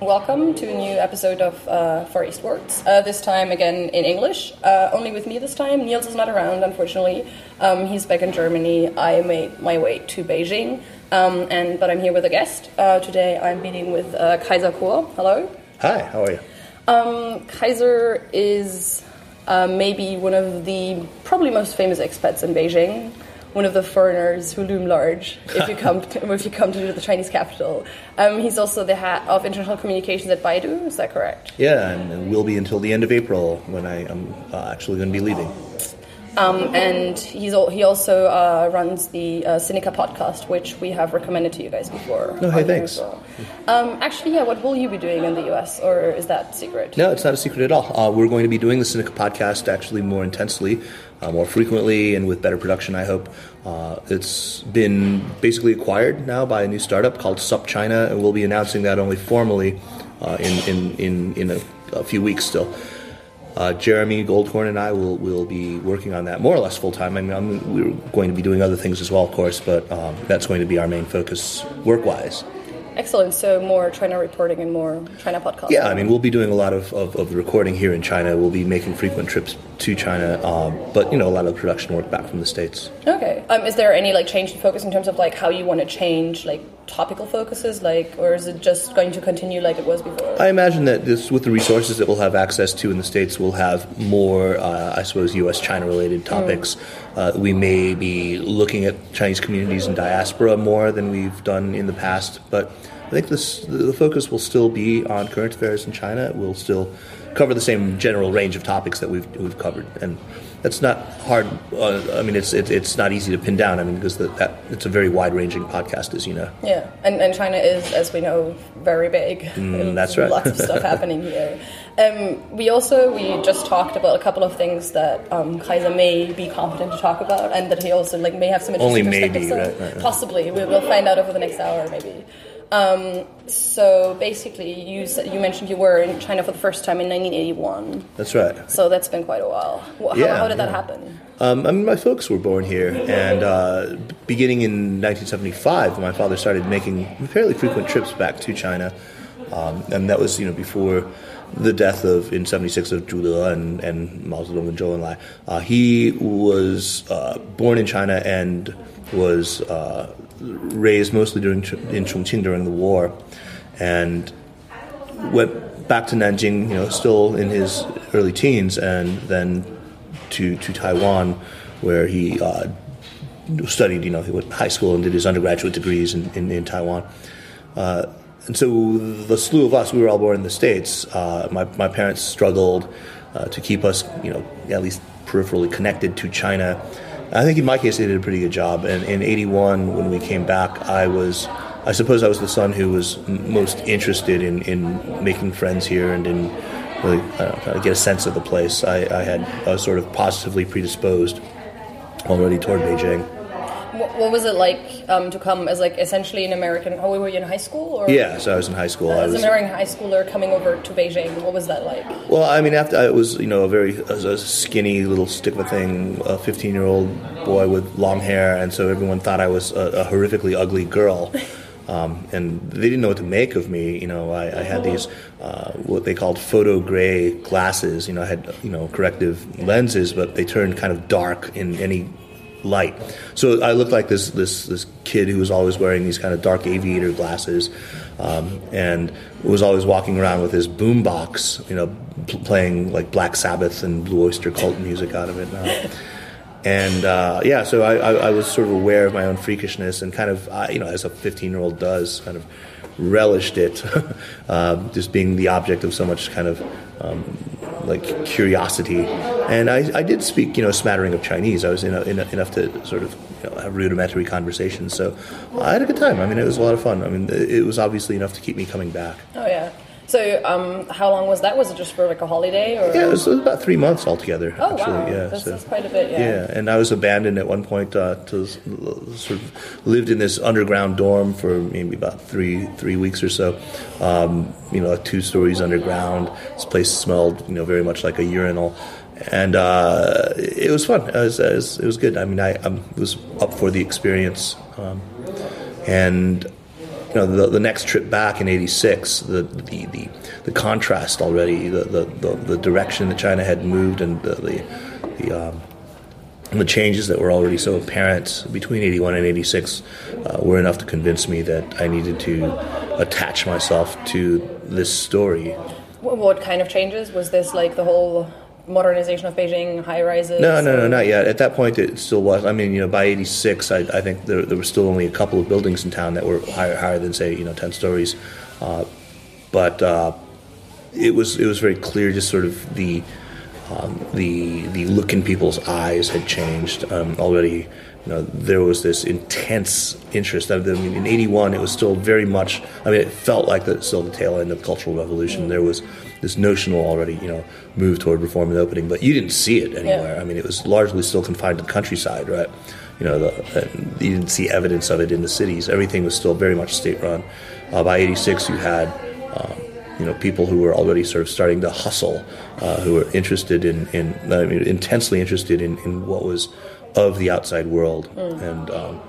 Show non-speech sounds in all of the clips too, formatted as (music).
Welcome to a new episode of uh, Far East Words. Uh, this time again in English, uh, only with me this time. Niels is not around, unfortunately. Um, he's back in Germany. I made my way to Beijing, um, and but I'm here with a guest. Uh, today I'm meeting with uh, Kaiser Kuo. Hello. Hi, how are you? Um, Kaiser is uh, maybe one of the probably most famous expats in Beijing one of the foreigners who loom large if you come (laughs) to, if you come to the Chinese capital. Um, he's also the head of international communications at Baidu. Is that correct? Yeah, and will be until the end of April when I am uh, actually going to be leaving. Um, and he's al- he also uh, runs the uh, Sinica podcast, which we have recommended to you guys before. Oh, hey, thanks. Well. Um, actually, yeah, what will you be doing in the US, or is that secret? No, it's not a secret at all. Uh, we're going to be doing the Sinica podcast actually more intensely, uh, more frequently, and with better production, I hope. Uh, it's been basically acquired now by a new startup called SupChina, and we'll be announcing that only formally uh, in, in, in, in a, a few weeks still. Uh, Jeremy Goldkorn and I will will be working on that more or less full time. I mean, I'm, we're going to be doing other things as well, of course, but um, that's going to be our main focus work wise. Excellent. So more China reporting and more China podcasting. Yeah, I mean, we'll be doing a lot of, of, of recording here in China. We'll be making frequent trips to China, um, but you know, a lot of production work back from the states. Okay. Um, is there any like change in focus in terms of like how you want to change like topical focuses, like, or is it just going to continue like it was before? I imagine that this, with the resources that we'll have access to in the states, we'll have more, uh, I suppose, U.S.-China related topics. Mm. Uh, we may be looking at Chinese communities in diaspora more than we've done in the past, but I think this, the focus will still be on current affairs in China. We'll still cover the same general range of topics that we've, we've covered, and that's not hard. Uh, I mean, it's it, it's not easy to pin down. I mean, because the, that it's a very wide ranging podcast, as you know. Yeah, and, and China is, as we know, very big. Mm, that's right. Lots of stuff happening (laughs) here. Um, we also we just talked about a couple of things that um, Kaiser may be competent to talk about, and that he also like may have some interesting only maybe right, right, right. possibly we, will find out over the next hour maybe. Um, so basically, you you mentioned you were in China for the first time in 1981. That's right. So that's been quite a while. How, yeah, how did yeah. that happen? Um, I mean, my folks were born here, and uh, beginning in 1975, my father started making fairly frequent trips back to China, um, and that was you know before the death of in 76 of Zhu De and, and Mao Zedong and Zhou Enlai. Uh, he was uh, born in China and was uh, raised mostly during in Chongqing during the war, and went back to Nanjing, you know, still in his early teens, and then to to Taiwan, where he uh, studied. You know, he went high school and did his undergraduate degrees in in, in Taiwan. Uh, and so the slew of us, we were all born in the states. Uh, my my parents struggled uh, to keep us, you know, at least peripherally connected to China. I think in my case they did a pretty good job. And in '81, when we came back, I was, I suppose, I was the son who was most interested in, in making friends here and in really to get a sense of the place. I, I had I was sort of positively predisposed already toward Beijing. What was it like um, to come as like essentially an American? Oh, were you in high school? Or? Yeah, so I was in high school. Uh, as an American high schooler coming over to Beijing, what was that like? Well, I mean, after I was, you know, a very a skinny little stick of a thing, a 15 year old boy with long hair, and so everyone thought I was a, a horrifically ugly girl. (laughs) Um, and they didn't know what to make of me. You know, I, I had these uh, what they called photo gray glasses. You know, I had you know corrective lenses, but they turned kind of dark in any light. So I looked like this this this kid who was always wearing these kind of dark aviator glasses, um, and was always walking around with his boombox, you know, pl- playing like Black Sabbath and Blue Oyster Cult music out of it. Uh, and uh, yeah, so I, I, I, was sort of aware of my own freakishness and kind of, uh, you know, as a 15 year old does, kind of relished it, (laughs) uh, just being the object of so much kind of um, like curiosity. And I, I, did speak, you know, a smattering of Chinese. I was in, in enough to sort of you know, have rudimentary conversations. So I had a good time. I mean, it was a lot of fun. I mean, it was obviously enough to keep me coming back. Oh yeah. So, um, how long was that? Was it just for like a holiday? Or? Yeah, it was, it was about three months altogether. Oh actually. wow, yeah, that's, so, that's, quite a bit. Yeah. Yeah, and I was abandoned at one point uh, to sort of lived in this underground dorm for maybe about three three weeks or so. Um, you know, two stories underground. This place smelled, you know, very much like a urinal and uh, it was fun. It was, it was, it was good. I mean, I, I, was up for the experience, um, and you know, the, the next trip back in '86, the, the the the contrast already, the, the, the, the direction that China had moved, and the the, the um, the changes that were already so apparent between 81 and 86 uh, were enough to convince me that I needed to attach myself to this story. What kind of changes? Was this like the whole modernization of Beijing, high rises? No, no, no, not yet. At that point, it still was. I mean, you know, by '86, I, I think there, there, were still only a couple of buildings in town that were higher, higher than say, you know, 10 stories. Uh, but uh, it was it was very clear, just sort of the um, the the look in people's eyes had changed um, already. You know, there was this intense interest. I mean, in '81, it was still very much. I mean, it felt like the, still the tail end of the Cultural Revolution. There was this notional already, you know, move toward reform and opening, but you didn't see it anywhere. Yeah. I mean, it was largely still confined to the countryside, right? You know, the, you didn't see evidence of it in the cities. Everything was still very much state run. Uh, by '86, you had um, you know people who were already sort of starting to hustle, uh, who were interested in, in I mean, intensely interested in, in what was of the outside world, mm. and um,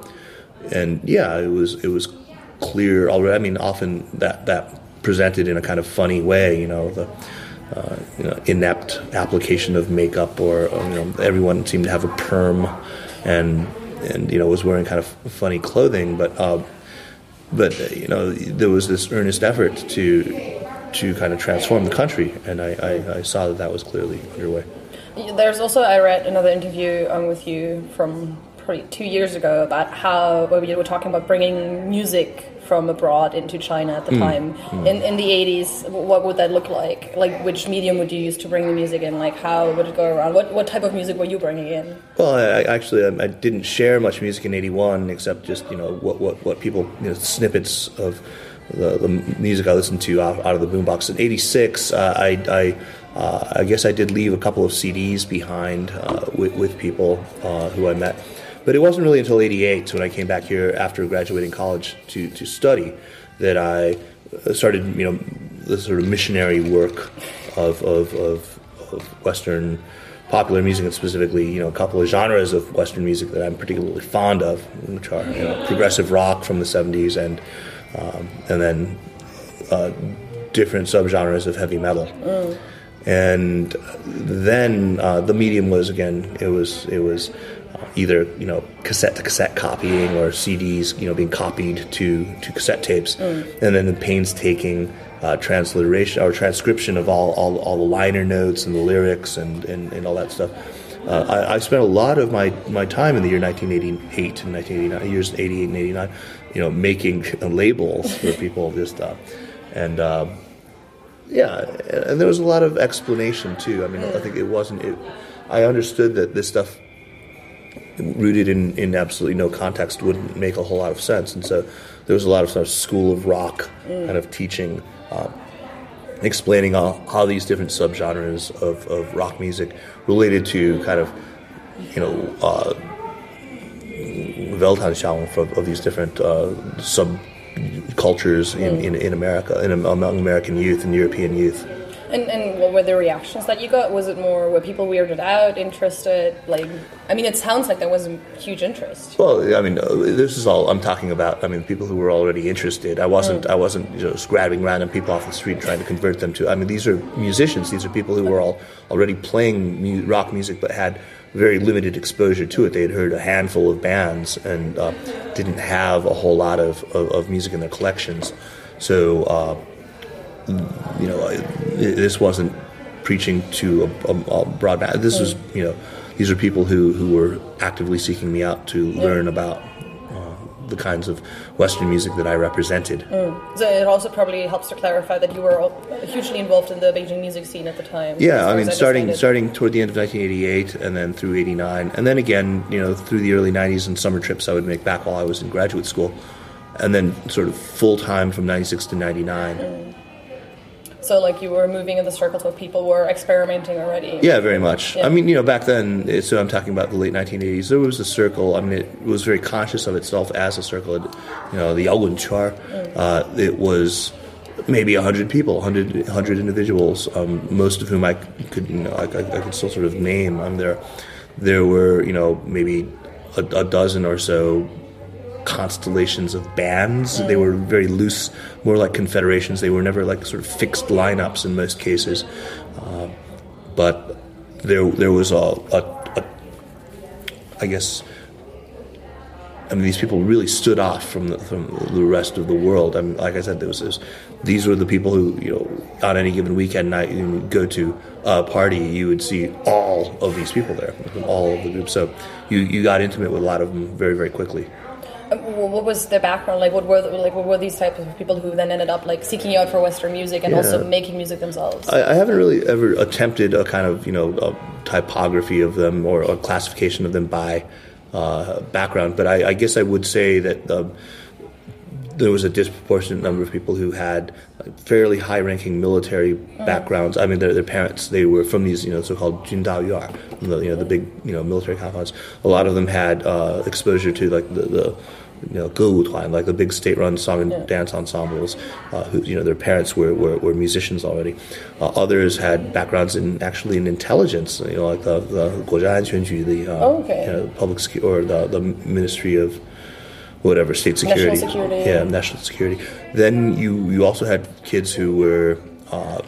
and yeah, it was it was clear already. I mean, often that that presented in a kind of funny way, you know the. Uh, you know, inept application of makeup, or, you know, everyone seemed to have a perm, and and you know was wearing kind of funny clothing, but uh, but you know there was this earnest effort to to kind of transform the country, and I, I, I saw that that was clearly underway. There's also I read another interview um, with you from probably two years ago about how we were talking about bringing music from abroad into China at the mm. time. Mm. In in the 80s, what would that look like? Like, which medium would you use to bring the music in? Like, how would it go around? What what type of music were you bringing in? Well, I, actually I, didn't share much music in '81 except just you know what what what people you know snippets of the, the music I listened to out, out of the boombox. In '86, uh, I, I, uh, I, guess I did leave a couple of CDs behind uh, with, with, people uh, who I met. But it wasn't really until '88, when I came back here after graduating college to, to study, that I started, you know, the sort of missionary work of, of, of, of Western popular music and specifically you know a couple of genres of Western music that I'm particularly fond of, which are you know, progressive rock from the 70s and um, and then uh, different subgenres of heavy metal. Mm. And then uh, the medium was again it was it was uh, either you know cassette to cassette copying or CDs you know being copied to to cassette tapes, mm. and then the painstaking uh, transliteration or transcription of all, all, all the liner notes and the lyrics and, and, and all that stuff. Uh, I, I, spent a lot of my, my time in the year 1988 and 1989, years 88 and 89, you know, making (laughs) labels for people just, stuff, and uh, yeah, and there was a lot of explanation too. I mean, I think it wasn't. It, I understood that this stuff rooted in, in absolutely no context wouldn't make a whole lot of sense, and so there was a lot of sort of school of rock kind of teaching. Uh, explaining all, how these different subgenres of, of rock music related to kind of, you know, uh, Weltanschauung of, of these different uh, subcultures in, in, in, America, in, among American youth and European youth. And, and what were the reactions that you got? Was it more were people weirded out, interested? Like, I mean, it sounds like there was a huge interest. Well, I mean, uh, this is all I'm talking about. I mean, people who were already interested. I wasn't. Mm. I wasn't just grabbing random people off the street trying to convert them to. I mean, these are musicians. These are people who were all already playing mu- rock music, but had very limited exposure to it. They had heard a handful of bands and uh, didn't have a whole lot of, of, of music in their collections. So, uh, you know, this wasn't preaching to a, a, a broad mass. This was, you know, these are people who, who were actively seeking me out to yeah. learn about the kinds of Western music that I represented. Mm. So it also probably helps to clarify that you were hugely involved in the Beijing music scene at the time. Yeah, I mean, starting starting toward the end of 1988 and then through 89, and then again, you know, through the early 90s and summer trips I would make back while I was in graduate school, and then sort of full time from 96 to 99. Mm. So like you were moving in the circles where people were experimenting already. Yeah, very much. Yeah. I mean, you know, back then, so I'm talking about the late 1980s. There was a circle. I mean, it was very conscious of itself as a circle. It, you know, the Yaogun Char. Mm. Uh, it was maybe 100 people, 100, 100 individuals, um, most of whom I could, you know, I, I, could still sort of name. i'm there, there were, you know, maybe a, a dozen or so constellations of bands. They were very loose, more like confederations. They were never like sort of fixed lineups in most cases. Uh, but there there was a, a, a I guess I mean, these people really stood off from the, from the rest of the world. I mean, like I said, there was this, these were the people who, you know, on any given weekend night, you would go to a party, you would see all of these people there, all of the groups. So you, you got intimate with a lot of them very, very quickly. What was their background? Like, what were the, like what were these types of people who then ended up like seeking out for Western music and Yeah. also making music themselves? I, I haven't really ever attempted a kind of you know a typography of them or a classification of them by uh, background, but I, I guess I would say that um, there was a disproportionate number of people who had fairly high-ranking military backgrounds. I mean, their, their parents they were from these you know so-called Jindao the you know the big you know military compounds. A lot of them had uh, exposure to like the. the you know, Gilgutwein, like the big state-run song and yeah. dance ensembles, uh, who you know their parents were were, were musicians already. Uh, others had backgrounds in actually in intelligence, you know, like the the Guojianquanju, the uh, oh, okay. you know, public sec- or the the Ministry of whatever state security, national security. yeah, national security. Then you you also had kids who were. Uh,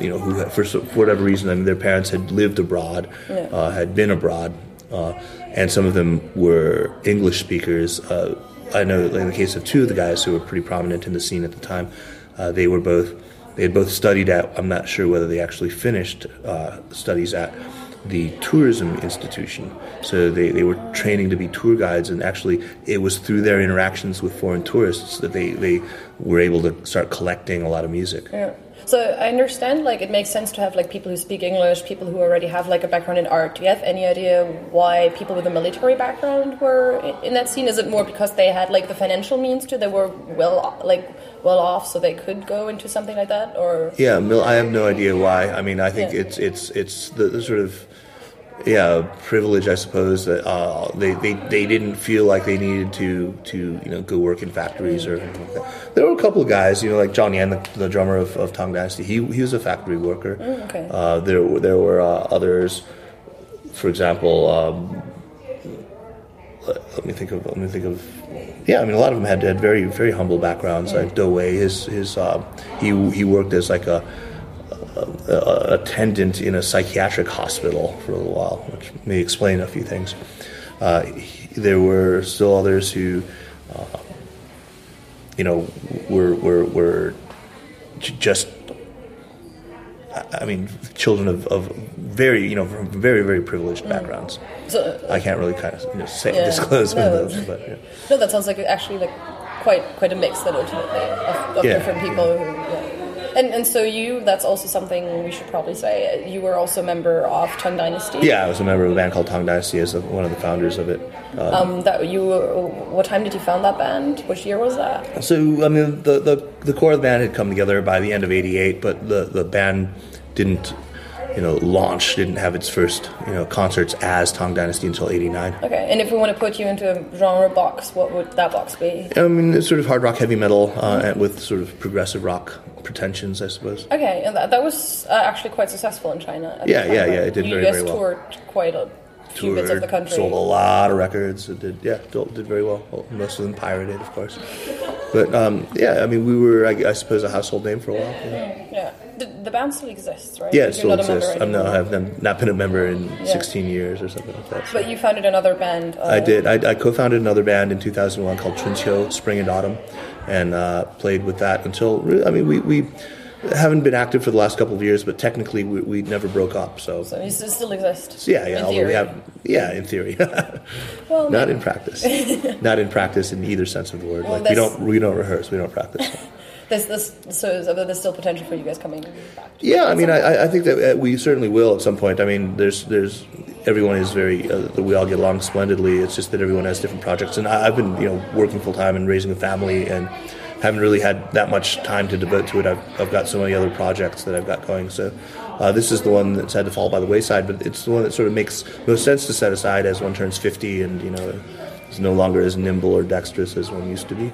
you know, who for whatever reason, I mean, their parents had lived abroad, yeah. Uh, had been abroad, uh, and some of them were English speakers. Uh, I know, in the case of two of the guys who were pretty prominent in the scene at the time, uh, they were both they had both studied at. I'm not sure whether they actually finished uh, studies at the tourism institution. So they, they were training to be tour guides, and actually, it was through their interactions with foreign tourists that they, they were able to start collecting a lot of music. Yeah. So I understand like it makes sense to have like people who speak English, people who already have like a background in art. Do you have any idea why people with a military background were in that scene? Is it more because they had like the financial means to? They were well like well off, so they could go into something like that, or Yeah, mil- I have no idea why. I mean, I think Yeah. it's it's it's the, the sort of yeah privilege, I suppose that uh, they, they they didn't feel like they needed to to you know go work in factories or like. There were a couple of guys, you know, like Zhao Nian, the, the drummer of, of Tang Dynasty. He he was a factory worker. okay. Uh, there were- there were uh, others, for example. Um, let, let me think of let me think of yeah I mean a lot of them had, had very very humble backgrounds like Dou Wei his his uh, he he worked as like a, a, a attendant in a psychiatric hospital for a little while which may explain a few things. Uh, he- there were still others who uh, you know were were were j- just I- I mean children of, of very you know from very very privileged backgrounds so I can't really kind of you know, say, Yeah. disclose No. those, but yeah. no, that sounds like actually like quite quite a mix then ultimately of, of Yeah. different people. Who. And and so you that's also something we should probably say. You were also a member of Tang Dynasty. yeah, I was a member of a band called Tang Dynasty as one of the founders of it. Uh, Um, that you. What time did you found that band? Which year was that? so I mean, the, the the core of the band had come together by the end of '88, but the the band didn't you know launch, didn't have its first you know concerts as Tang Dynasty until '89. Okay, and if we want to put you into a genre box, what would that box be? I mean, it's sort of hard rock, heavy metal, uh, with sort of progressive rock pretensions, I suppose. Okay, and that, that was uh, actually quite successful in China. Yeah, yeah, yeah, it did you very, guys very well. toured quite a bits of the country. sold a lot of records. It did, yeah, did did very well. Most of them pirated, of course. But um, yeah, I mean, we were, I, I suppose, a household name for a while. Yeah, Yeah, the, the band still exists, right? yeah it still not a member exists. I'm not, I've not been a member in Yeah. 16 years or something like that. so. But you founded another band. Uh, I did. I, I co-founded another band in 2001 called Chunqiu, Spring and Autumn, and uh, played with that until. I mean, we, we haven't been active for the last couple of years, but technically we, we never broke up. So, So you s- still exists. Yeah, yeah. in although theory. we have, yeah, in theory, (laughs) Well, not in practice, (laughs) not in practice in either sense of the word. Well, like we don't we don't rehearse, we don't practice. (laughs) There's this, so so there's still potential for you guys coming back. Yeah, I mean, I, I think that uh, we certainly will at some point. I mean, there's, there's, everyone is very, uh, we all get along splendidly. It's just that everyone has different projects, and I, I've been, you know, working full time and raising a family, and haven't really had that much time to devote to it. I've, I've got so many other projects that I've got going. So, uh, this is the one that's had to fall by the wayside, but it's the one that sort of makes most sense to set aside as one turns 50 and you know is no longer as nimble or dexterous as one used to be.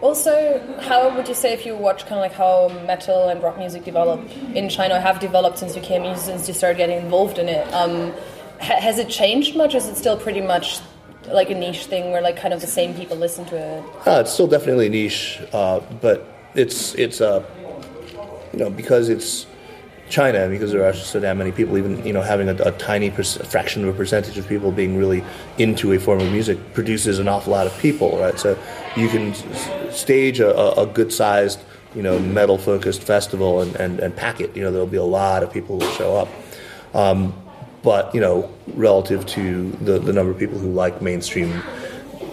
Also, how would you say if you watch kind of like how metal and rock music develop in China, have developed since you came in, since you started getting involved in it? Um, ha- has it changed much? Is it still pretty much like a niche thing where like kind of the same people listen to it? Uh, it's still definitely niche, uh, but it's it's uh, you know because it's China because there are so damn many people. Even you know having a, a tiny per- fraction of a percentage of people being really into a form of music produces an awful lot of people, right? So you can s- stage a, a, good sized you know metal focused festival and, and, and pack it. You know there'll be a lot of people who show up. Um, but you know, relative to the, the number of people who like mainstream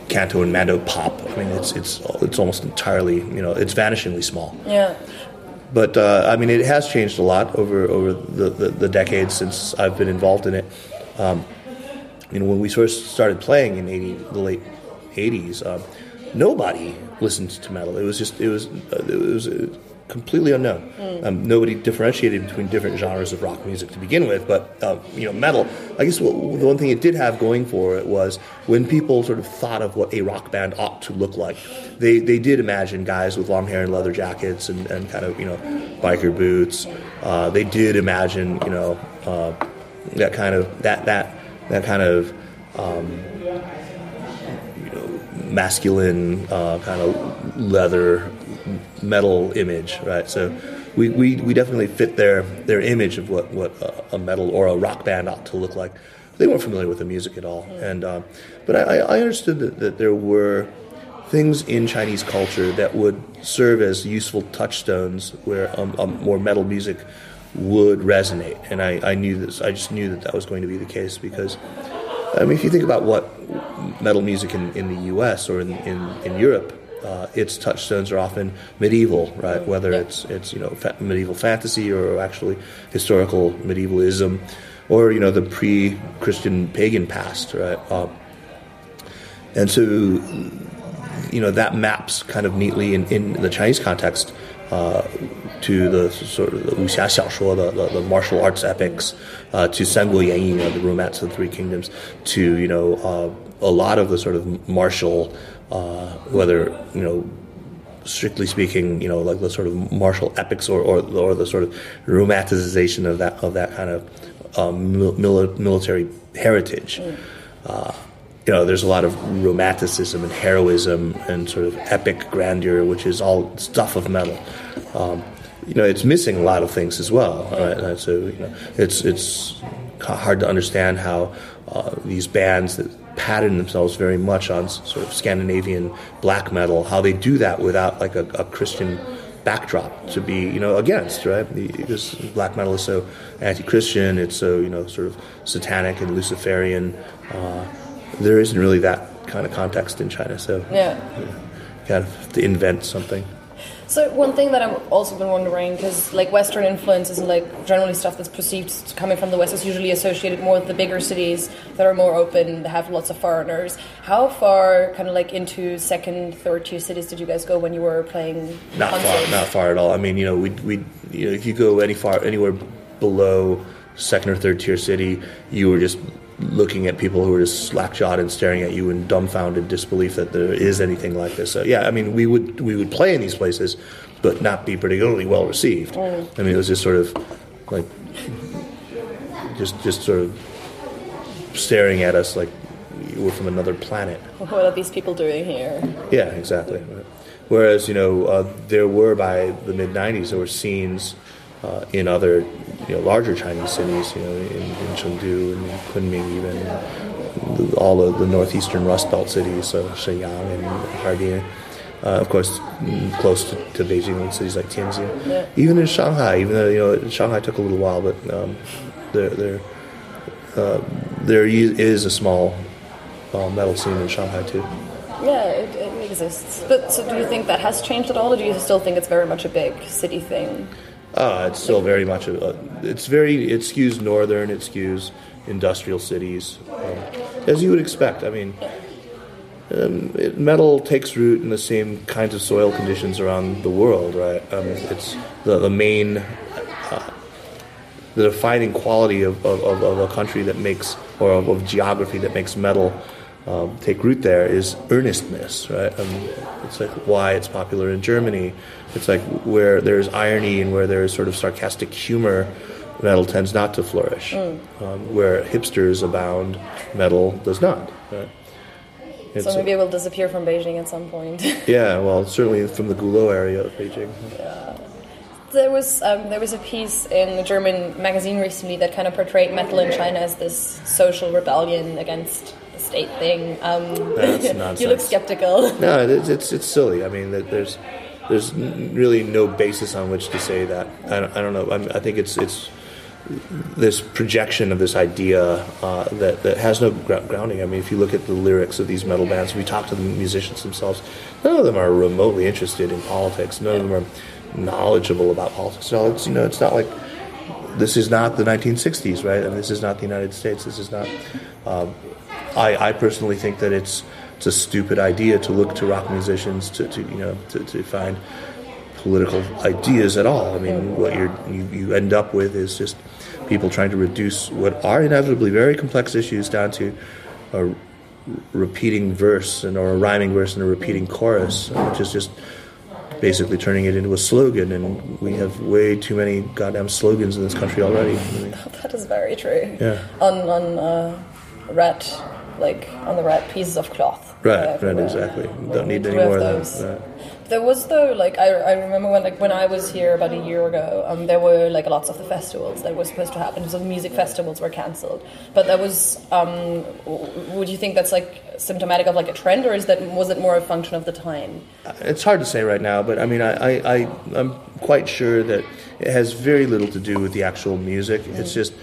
canto and mando pop, I mean, it's it's it's almost entirely you know it's vanishingly small. Yeah. But uh, I mean, it has changed a lot over over the, the, the decades since I've been involved in it. Um, you know, when we first started playing in 80, the late '80s, um, nobody listened to metal. It was just it was uh, it was. Completely unknown. Um, nobody differentiated between different genres of rock music to begin with, but uh, you know, metal. I guess what, the one thing it did have going for it was when people sort of thought of what a rock band ought to look like, they they did imagine guys with long hair and leather jackets and, and kind of you know biker boots. Uh, they did imagine you know uh, that kind of that that that kind of um, you know masculine uh, kind of leather metal image, right? So we, we, we definitely fit their their image of what, what a, a metal or a rock band ought to look like. They weren't familiar with the music at all, and um, but I, I understood that, that there were things in Chinese culture that would serve as useful touchstones where um, um, more metal music would resonate, and I, I knew this. I just knew that that was going to be the case because I mean, if you think about what metal music in, in the U.S. or in, in, in Europe uh, its touchstones are often medieval, right? Whether Yeah. it's it's you know fa- medieval fantasy or actually historical medievalism, or you know the pre-Christian pagan past, right? Uh, and so you know that maps kind of neatly in, in the Chinese context uh, to the sort of the wuxia xiaoshuo, the, the, the martial arts epics, uh, to Sanguo Yanyi, you know, the romance of the three kingdoms, to you know uh, a lot of the sort of martial, uh, whether you know strictly speaking, you know, like the sort of martial epics or, or, or the sort of romanticization of that of that kind of um, mil- military heritage. Uh, you know, there's a lot of romanticism and heroism and sort of epic grandeur, which is all stuff of metal. Um, you know, it's missing a lot of things as well, right? And so, you know, it's it's hard to understand how uh, these bands that pattern themselves very much on sort of Scandinavian black metal, how they do that without like a, a Christian backdrop to be, you know, against, right? Because black metal is so anti-Christian, it's so, you know, sort of satanic and Luciferian. Uh, there isn't really that kind of context in China, so Yeah. kind of have to invent something. So one thing that I've also been wondering, because like Western influences and like generally stuff that's perceived coming from the West is usually associated more with the bigger cities that are more open, that have lots of foreigners. How far, kind of like into second, third tier cities did you guys go when you were playing Not concerts? far, not far at all. I mean, you know, we we you know, if you go any far anywhere below second or third tier city, you were just looking at people who were just slack jawed and staring at you in dumbfounded disbelief that there is anything like this. So yeah, I mean, we would we would play in these places, but not be particularly well received. I mean, it was just sort of like just just sort of staring at us like we're from another planet. What are these people doing here? Yeah, exactly. Whereas you know uh, there were by the mid '90s there were scenes uh, in other you know larger Chinese cities, you know, in, in Chengdu and in Kunming, even all of the northeastern Rust Belt cities, so Shenyang and Harbin. Uh, of course, close to, to Beijing, cities like Tianjin. Yeah. Even in Shanghai, even though you know Shanghai took a little while, but um, there there uh, there is a small uh, metal scene in Shanghai too. Yeah, it, it exists. But so do you think that has changed at all, or do you still think it's very much a big city thing? Uh, it's still very much a. It's very. It skews northern. It skews industrial cities, um, as you would expect. I mean, um, it, metal takes root in the same kinds of soil conditions around the world, right? Um, it's the the main, uh, the defining quality of, of, of, of a country that makes or of, of geography that makes metal. Um, take root there is earnestness, right? Um, it's like why it's popular in Germany. It's like where there's irony and where there's sort of sarcastic humor, metal tends not to flourish. Um, where hipsters abound, metal does not. Right? It's, So maybe it will disappear from Beijing at some point. (laughs) yeah, well, certainly from the Gulou area of Beijing. There was um, there was a piece in a German magazine recently that kind of portrayed metal in China as this social rebellion against state thing. Um, (laughs) you look skeptical. (laughs) No, it's it's, it's silly. I mean, there's there's really no basis on which to say that. I don't, I don't know. I, mean, I think it's it's this projection of this idea uh, that that has no gr- grounding. I mean, if you look at the lyrics of these metal bands, we talk to the musicians themselves. None of them are remotely interested in politics. None of them are knowledgeable about politics. So it's you know, it's not like this is not the 1960s, right? And this is not the United States. This is not. Um, I, I personally think that it's it's a stupid idea to look to rock musicians to, to you know to, to find political ideas at all. I mean, what you're, you you end up with is just people trying to reduce what are inevitably very complex issues down to a repeating verse and or a rhyming verse and a repeating chorus, which is just basically turning it into a slogan. And we have way too many goddamn slogans in this country already. (laughs) That is very true. Yeah. On on uh, red, like on the right pieces of cloth. Right, uh, right, exactly. We Don't need to any more of those. that. Right. There was though, like I, I remember when like when I was here about a year ago, um, there were like lots of the festivals that were supposed to happen. So the music festivals were cancelled. But that was, um, would you think that's like symptomatic of like a trend, or is that was it more a function of the time? It's hard to say right now, but I mean, I, I, I, I'm quite sure that it has very little to do with the actual music. It's just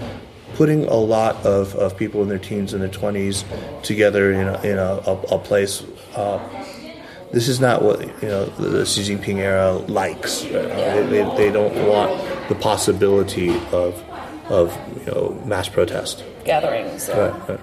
putting a lot of, of people in their teens and their 20s together in a, in a, a, a place. Uh, this is not what you know the, Xi Jinping era likes. Right? They, they, they don't want the possibility of of you know mass protest. Gatherings. Right, right.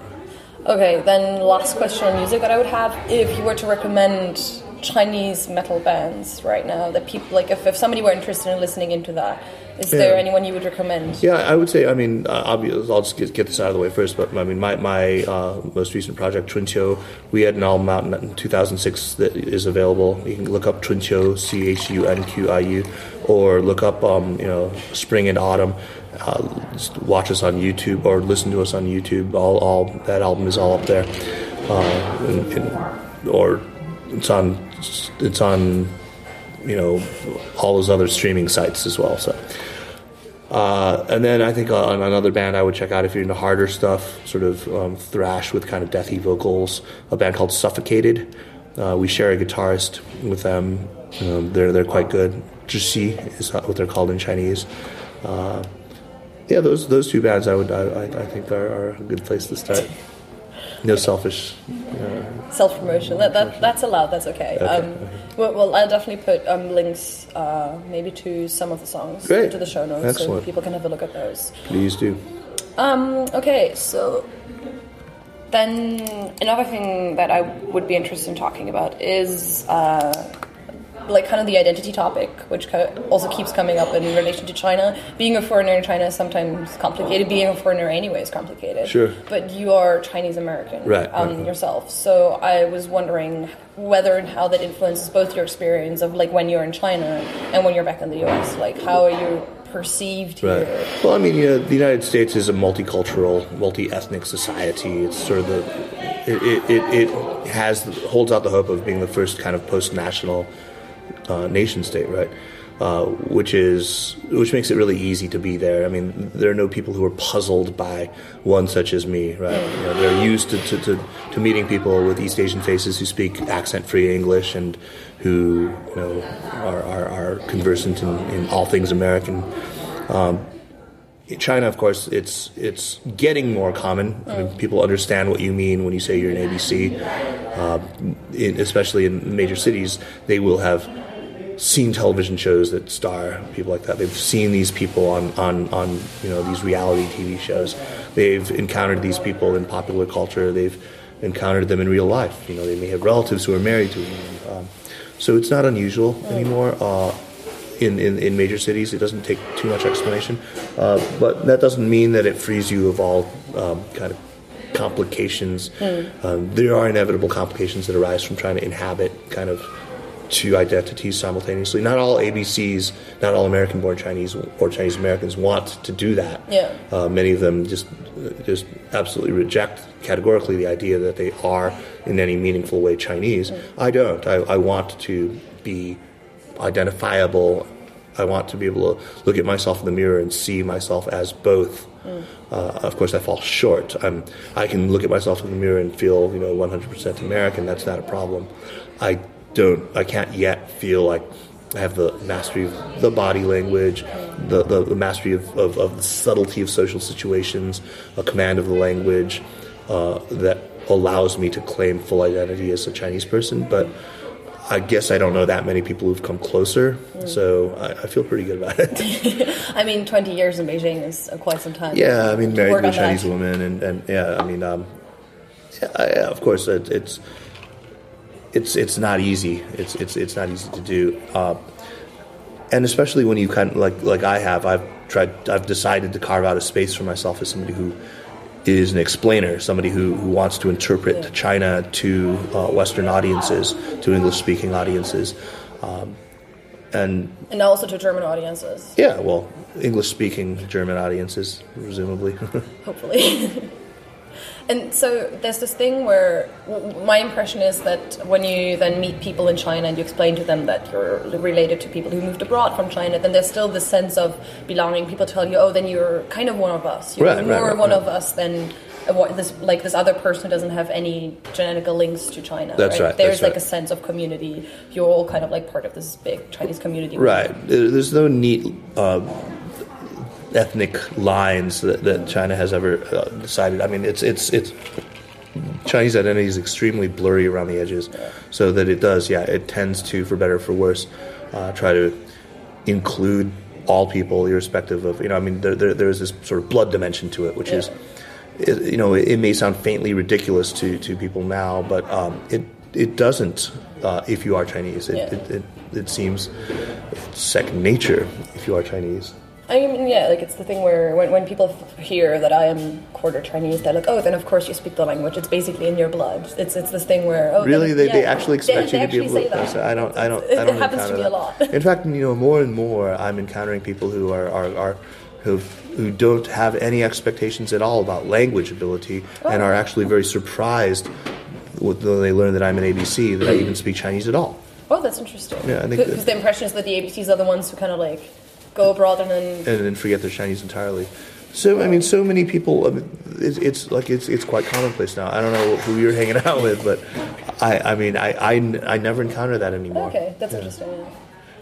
Okay, then last question on music that I would have: if you were to recommend Chinese metal bands right now, that people like, if, if somebody were interested in listening into that, is there anyone you would recommend? Yeah, I would say. I mean, uh, obvious. I'll just get, get this out of the way first. But I mean, my my uh, most recent project, Chunqiu, we had an album out in 2006 that is available. You can look up Chunqiu, C H U N Q I U, or look up um, you know Spring and Autumn. Uh, watch us on YouTube or listen to us on YouTube. All all that album is all up there, uh, and, and, or it's on it's on you know all those other streaming sites as well. So. Uh, and then I think uh, on another band I would check out if you're into harder stuff, sort of um, thrash with kind of deathy vocals. A band called Suffocated. Uh, we share a guitarist with them. Um, they're they're quite good. Zhixi is what they're called in Chinese. Uh, yeah, those those two bands I would I, I I think are, are a good place to start. No selfish. Uh, Self promotion. That, that that's allowed. That's okay. Okay, Um, well, well, I'll definitely put um, links, uh, maybe to some of the songs Great. into the show notes, so people can have a look at those. please do. Um, okay, so then another thing that I would be interested in talking about is uh, like kind of the identity topic, which also keeps coming up in relation to China. Being a foreigner in China is sometimes complicated. Being a foreigner anyway is complicated. Sure. But you are Chinese American Right, um, right, yourself. So I was wondering whether and how that influences both your experience of like when you're in China and when you're back in the US. Like how are you perceived Right. here? Well, I mean, you know, the United States is a multicultural, multi-ethnic society. It's sort of the it it, it, it has holds out the hope of being the first kind of post-national uh, nation state, right? Uh, which is which makes it really easy to be there. I mean, there are no people who are puzzled by one such as me, right? You know, they're used to, to, to, to meeting people with East Asian faces who speak accent-free English and who you know are, are, are conversant in, in all things American. Um, China, of course, it's it's getting more common. I mean, people understand what you mean when you say you're an ABC, uh, in, especially in major cities. They will have seen television shows that star people like that. They've seen these people on, on, on you know these reality TV shows. They've encountered these people in popular culture. They've encountered them in real life. You know, they may have relatives who are married to them. Um, so it's not unusual anymore. Uh, in, in, in major cities, it doesn't take too much explanation, uh, but that doesn't mean that it frees you of all um, kind of complications. Um, there are inevitable complications that arise from trying to inhabit kind of two identities simultaneously. Not all ABCs, not all American-born Chinese or Chinese Americans want to do that. Yeah. Uh, many of them just just absolutely reject categorically the idea that they are in any meaningful way Chinese. I don't. I, I want to be identifiable. I want to be able to look at myself in the mirror and see myself as both. Uh, of course, I fall short. I'm, I can look at myself in the mirror and feel, you know, 100% American. That's not a problem. I don't. I can't yet feel like I have the mastery of the body language, the, the, the mastery of, of, of the subtlety of social situations, a command of the language uh, that allows me to claim full identity as a Chinese person. But I guess I don't know that many people who've come closer, so I, I feel pretty good about it. (laughs) I mean, 20 years in Beijing is uh, quite some time. Yeah, I mean, married to a Chinese that. woman, and, and yeah, I mean, um, yeah, I, of course, it, it's it's it's not easy. It's it's it's not easy to do, uh, and especially when you kind of like like I have, I've tried, I've decided to carve out a space for myself as somebody who is an explainer, somebody who, who wants to interpret China to uh, Western audiences, to English speaking audiences. Um, and And also to German audiences, yeah, well, English speaking German audiences, presumably. (laughs) hopefully. (laughs) and so there's this thing where my impression is that when you then meet people in China and you explain to them that you're related to people who moved abroad from China, then there's still this sense of belonging. People tell you, "Oh, then you're kind of one of us. You're Right, more right, right, one right. of us than." This like this other person who doesn't have any genetical links to China. That's right, There's that's like right. a sense of community. You're all kind of like part of this big Chinese community. Right. There's no neat uh, ethnic lines that, that China has ever uh, decided. I mean, it's it's it's Chinese identity is extremely blurry around the edges, so that it does. Yeah, it tends to, for better or for worse, uh, try to include all people, irrespective of you know. I mean, there, there, there's this sort of blood dimension to it, which is. It, you know, it, it may sound faintly ridiculous to, to people now, but um, it it doesn't uh, if you are Chinese. It, Yeah. it, it, it seems second nature if you are Chinese. I mean, yeah, like it's the thing where when, when people hear that I am quarter Chinese, they're like, oh, then of course you speak the language. It's basically in your blood. It's it's this thing where oh, Really, they, they actually expect They- you to be able to. say that. I don't. I don't. I don't it happens to me that. a lot. (laughs) In fact, you know, more and more, I'm encountering people who are are, are who who don't have any expectations at all about language ability and Oh. are actually very surprised when they learn that I'm an ABC that I even speak Chinese at all. Oh, that's interesting. Yeah, because the impression is that the ABCs are the ones who kind of like go abroad and then and then forget their Chinese entirely. So I mean, so many people. I mean, it's, it's like it's it's quite commonplace now. I don't know who you're (laughs) hanging out with, but I I mean I I, I never encounter that anymore. okay, that's interesting.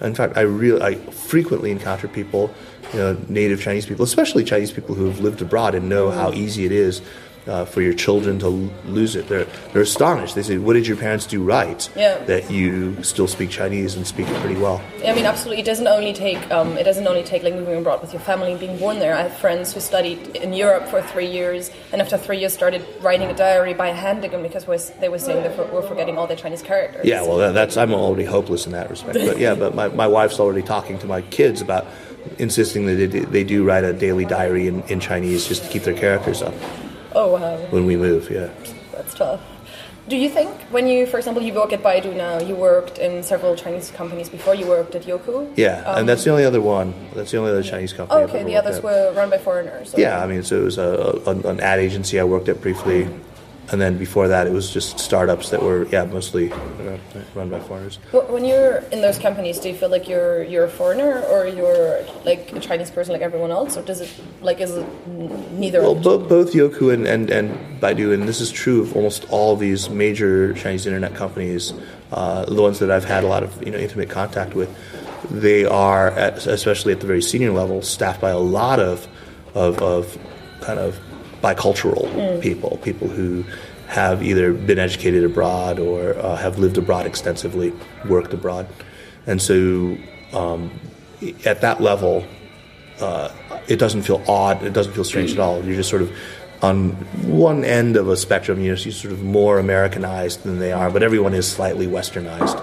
In fact, I really, I frequently encounter people, you know, native Chinese people, especially Chinese people who have lived abroad and know how mm. easy it is uh, for your children to lose it. They're they're astonished. They say, "What did your parents do right Yeah. that you still speak Chinese and speak it pretty well?" Yeah, I mean, absolutely. It doesn't only take um, it doesn't only take like moving abroad with your family and being born there. I have friends who studied in Europe for three years, and after three years started writing a diary by hand again because was, they were saying they were forgetting all their Chinese characters. Yeah, well, that's I'm already hopeless in that respect. But yeah, but my, my wife's already talking to my kids about insisting that they, do- they do write a daily diary in, in Chinese just to keep their characters up Oh wow, when we move. Yeah. that's tough. Do you think when you, for example, you work at Baidu now, you worked in several Chinese companies before? You worked at Youku. Yeah, and um, that's the only other one. That's the only other Chinese company. Oh, okay. The others at. were run by foreigners. or- Yeah, I mean, so it was a, a, an ad agency I worked at briefly, and then before that, it was just startups that were yeah mostly run by foreigners. Wh- When you're in those companies, do you feel like you're you're a foreigner or you're like a Chinese person like everyone else, or does it like is it neither? Well, bo- both Youku and, and, and Baidu, and this is true of almost all these major Chinese internet companies, uh, the ones that I've had a lot of you know intimate contact with, they are, at, especially at the very senior level, staffed by a lot of, of, of kind of bicultural people, people who have either been educated abroad or uh, have lived abroad extensively, worked abroad. And so um, at that level, uh, it doesn't feel odd. It doesn't feel strange at all. You're just sort of on one end of a spectrum. You're, you're sort of more Americanized than they are, but everyone is slightly Westernized.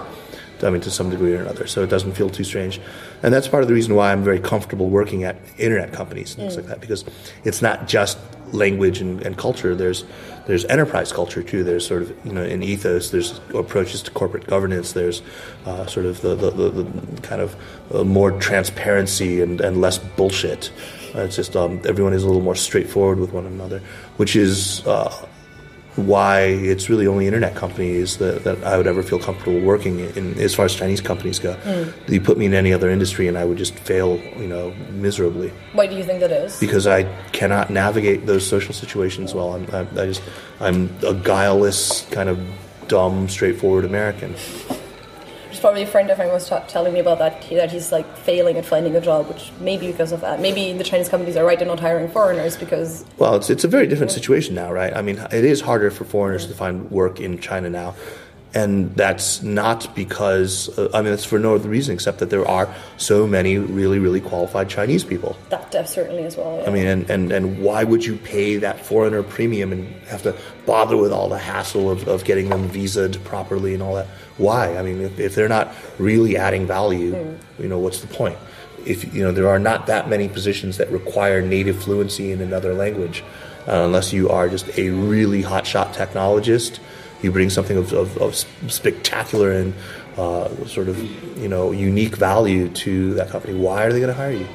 I mean, to some degree or another. So it doesn't feel too strange, and that's part of the reason why I'm very comfortable working at internet companies and things Mm. like that because it's not just language and, and culture. There's there's enterprise culture too. There's sort of you know an ethos. There's approaches to corporate governance. There's uh, sort of the, the, the, the kind of uh, more transparency and, and less bullshit. Uh, it's just um, everyone is a little more straightforward with one another, which is uh, why it's really only internet companies that, that I would ever feel comfortable working in as far as Chinese companies go. Hmm. You put me in any other industry and I would just fail, you know, miserably Why do you think that is? because I cannot navigate those social situations well. I'm, I, I just I'm a guileless kind of dumb, straightforward American. There's probably a friend of mine was ta- telling me about that, that he's like failing at finding a job, which maybe because of that. Maybe the Chinese companies are right, they're not hiring foreigners because Well, it's it's a very different situation now, right? I mean, it is harder for foreigners to find work in China now. And that's not because, uh, I mean, it's for no other reason except that there are so many really, really qualified Chinese people. that def- certainly as well. yeah. I mean, and, and, and why would you pay that foreigner premium and have to bother with all the hassle of, of getting them visaed properly and all that? Why? I mean, if, if they're not really adding value, you know, what's the point? If you know, there are not that many positions that require native fluency in another language, uh, unless you are just a really hotshot technologist. You bring something of, of, of spectacular and uh, sort of you know unique value to that company. Why are they going to hire you?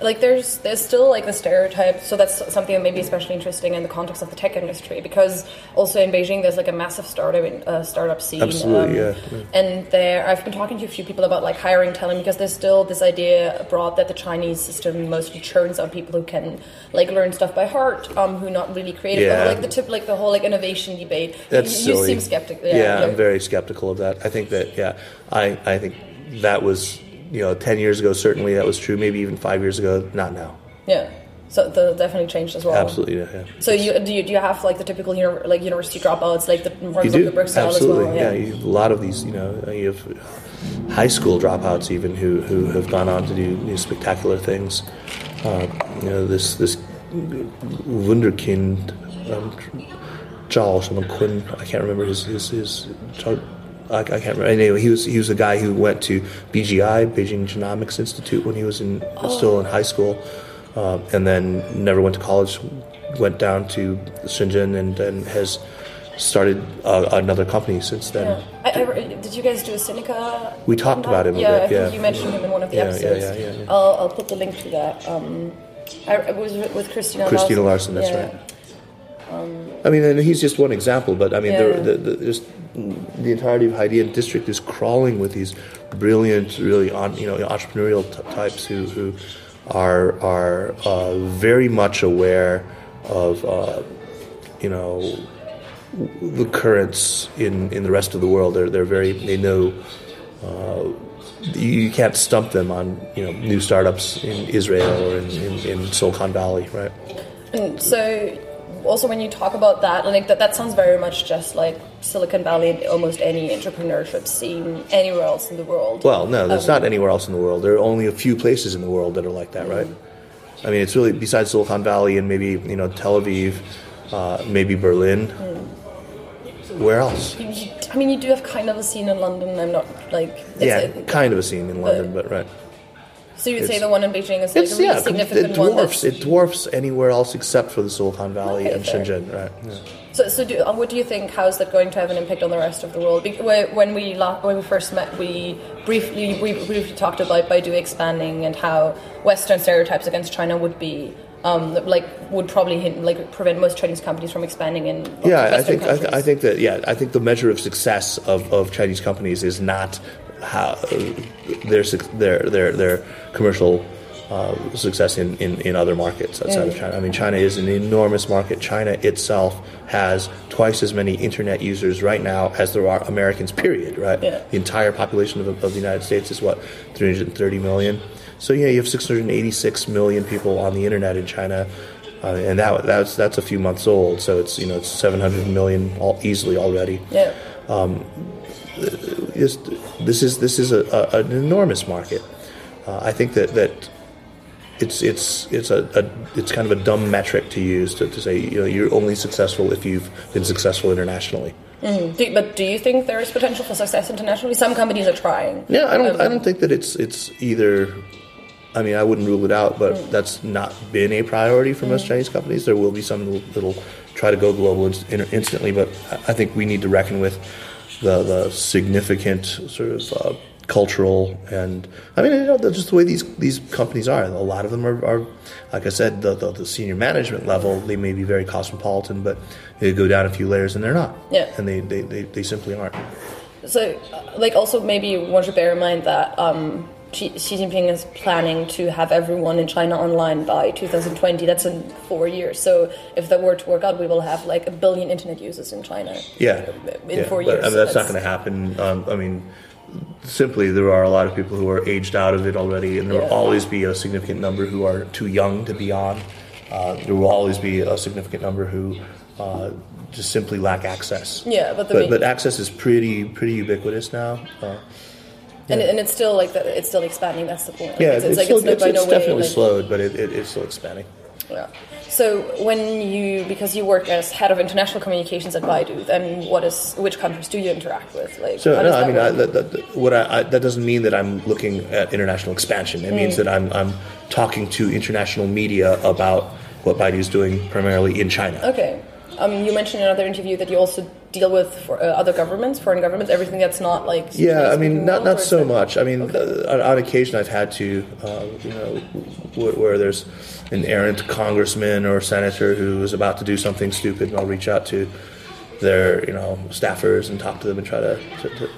Yeah. Like there's there's still like the stereotype, so that's something that may be especially interesting in the context of the tech industry because also in Beijing there's like a massive startup uh, startup scene. Absolutely, yeah, yeah. And there, I've been talking to a few people about like hiring talent because there's still this idea abroad that the Chinese system mostly churns out people who can like learn stuff by heart, um, who not really creative. Yeah. Like the tip, like the whole like innovation debate. That's you, you seem skeptical. Yeah, I'm very skeptical of that. I think that yeah, I I think that was you know ten years ago certainly that was true. Maybe even five years ago, not now. yeah. So the definitely changed as well. Absolutely, yeah. yeah. So you do you, do you have like the typical uni- like university dropouts like the runs You up the brick style absolutely, as well? yeah. You have a lot of these, you know, you have high school dropouts even who, who have gone on to do know, spectacular things. Uh, you know, this this wunderkind, um, Shen I can't remember his his his. I, I can't remember. Anyway, he was he was a guy who went to BGI, Beijing Genomics Institute, when he was in still in high school, uh, and then never went to college. Went down to Shenzhen and, and has started uh, another company since then. Yeah. I, I, did you guys do a Sinica? We talked about him a Yeah, bit, I think you mentioned him in one of the Yeah, yeah, episodes. yeah, yeah, yeah. I'll, I'll put the link to that. Um, I, was with Christina. Christina Larson, that's yeah. right. I mean, and he's just one example, but I mean, Yeah. the, the, the, just the entirety of Haidian district is crawling with these brilliant, really, on, you know, entrepreneurial types who, who are are uh, very much aware of, uh, you know, the currents in, in the rest of the world. They're they're very they know. Uh, you, you can't stump them on you know new startups in Israel or in, in, in Silicon Valley, right? And so, also when you talk about that, like that, that sounds very much just like Silicon Valley and almost any entrepreneurship scene anywhere else in the world. Well, no, there's Um, not anywhere else in the world. There are only a few places in the world that are like that, right? I mean, it's really besides Silicon Valley and maybe you know Tel Aviv, uh, maybe Berlin. Where else? You- you- I mean, you do have kind of a scene in London. I'm not like Yeah, a- kind of a scene in London, but right. So you'd say the one in Beijing is like It's a really yeah, it significant one. dwarfs that's- it dwarfs anywhere else except for the Silicon Valley Okay, and fair. Shenzhen, right? Yeah. So, so do, uh, what do you think? How is that going to have an impact on the rest of the world? Bec- When we when we first met, we briefly we briefly talked about Baidu expanding and how Western stereotypes against China would be um, like would probably hint, like prevent most Chinese companies from expanding in Yeah, I think I, th- I think that yeah, I think the measure of success of, of Chinese companies is not how their their their their commercial uh, success in, in, in other markets outside of China. I mean, China is an enormous market. China itself has twice as many internet users right now as there are Americans. Period. Right. Yeah. The entire population of, of the United States is what 330 million. So yeah, you have 686 million people on the internet in China. Uh, and that that's that's a few months old, so it's you know it's 700 million all, easily already. yeah. Just, this is this is a, a, an enormous market. Uh, I think that that it's it's it's a, a it's kind of a dumb metric to use to, to say you know you're only successful if you've been successful internationally. Do, but do you think there is potential for success internationally? Some companies are trying. Yeah, I don't Um, I don't think that it's it's either. I mean, I wouldn't rule it out, but that's not been a priority for most Chinese companies. There will be some that'll, that'll try to go global inst- in- instantly, but I- I think we need to reckon with the the significant sort of uh, cultural and I mean, you know, that's just the way these these companies are. A lot of them are, are like I said, the, the the senior management level. They may be very cosmopolitan, but they go down a few layers and they're not. Yeah. and they they, they, they simply aren't. So, uh, like, also maybe one should bear in mind that um, Xi, Jinping is planning to have everyone in China online by 2020. That's in four years. So, if that were to work out, we will have like a billion internet users in China. Yeah, in yeah. four but, years. I mean, that's, not going to happen. Um, I mean, simply there are a lot of people who are aged out of it already, and there Yeah. will always be a significant number who are too young to be on. Uh, there will always be a significant number who uh, just simply lack access. Yeah, but the but, but access is pretty pretty ubiquitous now. Uh, And, and it's still like that. It's still expanding. That's the point. Like, yeah, it's, it's, it's like still, it's, it's, it's no way, definitely like- slowed, but it, it, it's still expanding. Yeah. So when you because you work as head of international communications at Baidu, then what is which countries do you interact with? Like, So no, I mean, I, that, that, what I, I, that doesn't mean that I'm looking at international expansion. It Mm. means that I'm, I'm talking to international media about what Baidu is doing primarily in China. Okay. Um, you mentioned in another interview that you also deal with for, uh, other governments, foreign governments, everything that's not like. Yeah, I mean, not not so much. I mean, Okay. uh, on, on occasion I've had to, uh, you know, where, where there's an errant congressman or senator who is about to do something stupid, and I'll reach out to their, you know, staffers and talk to them and try to, to, to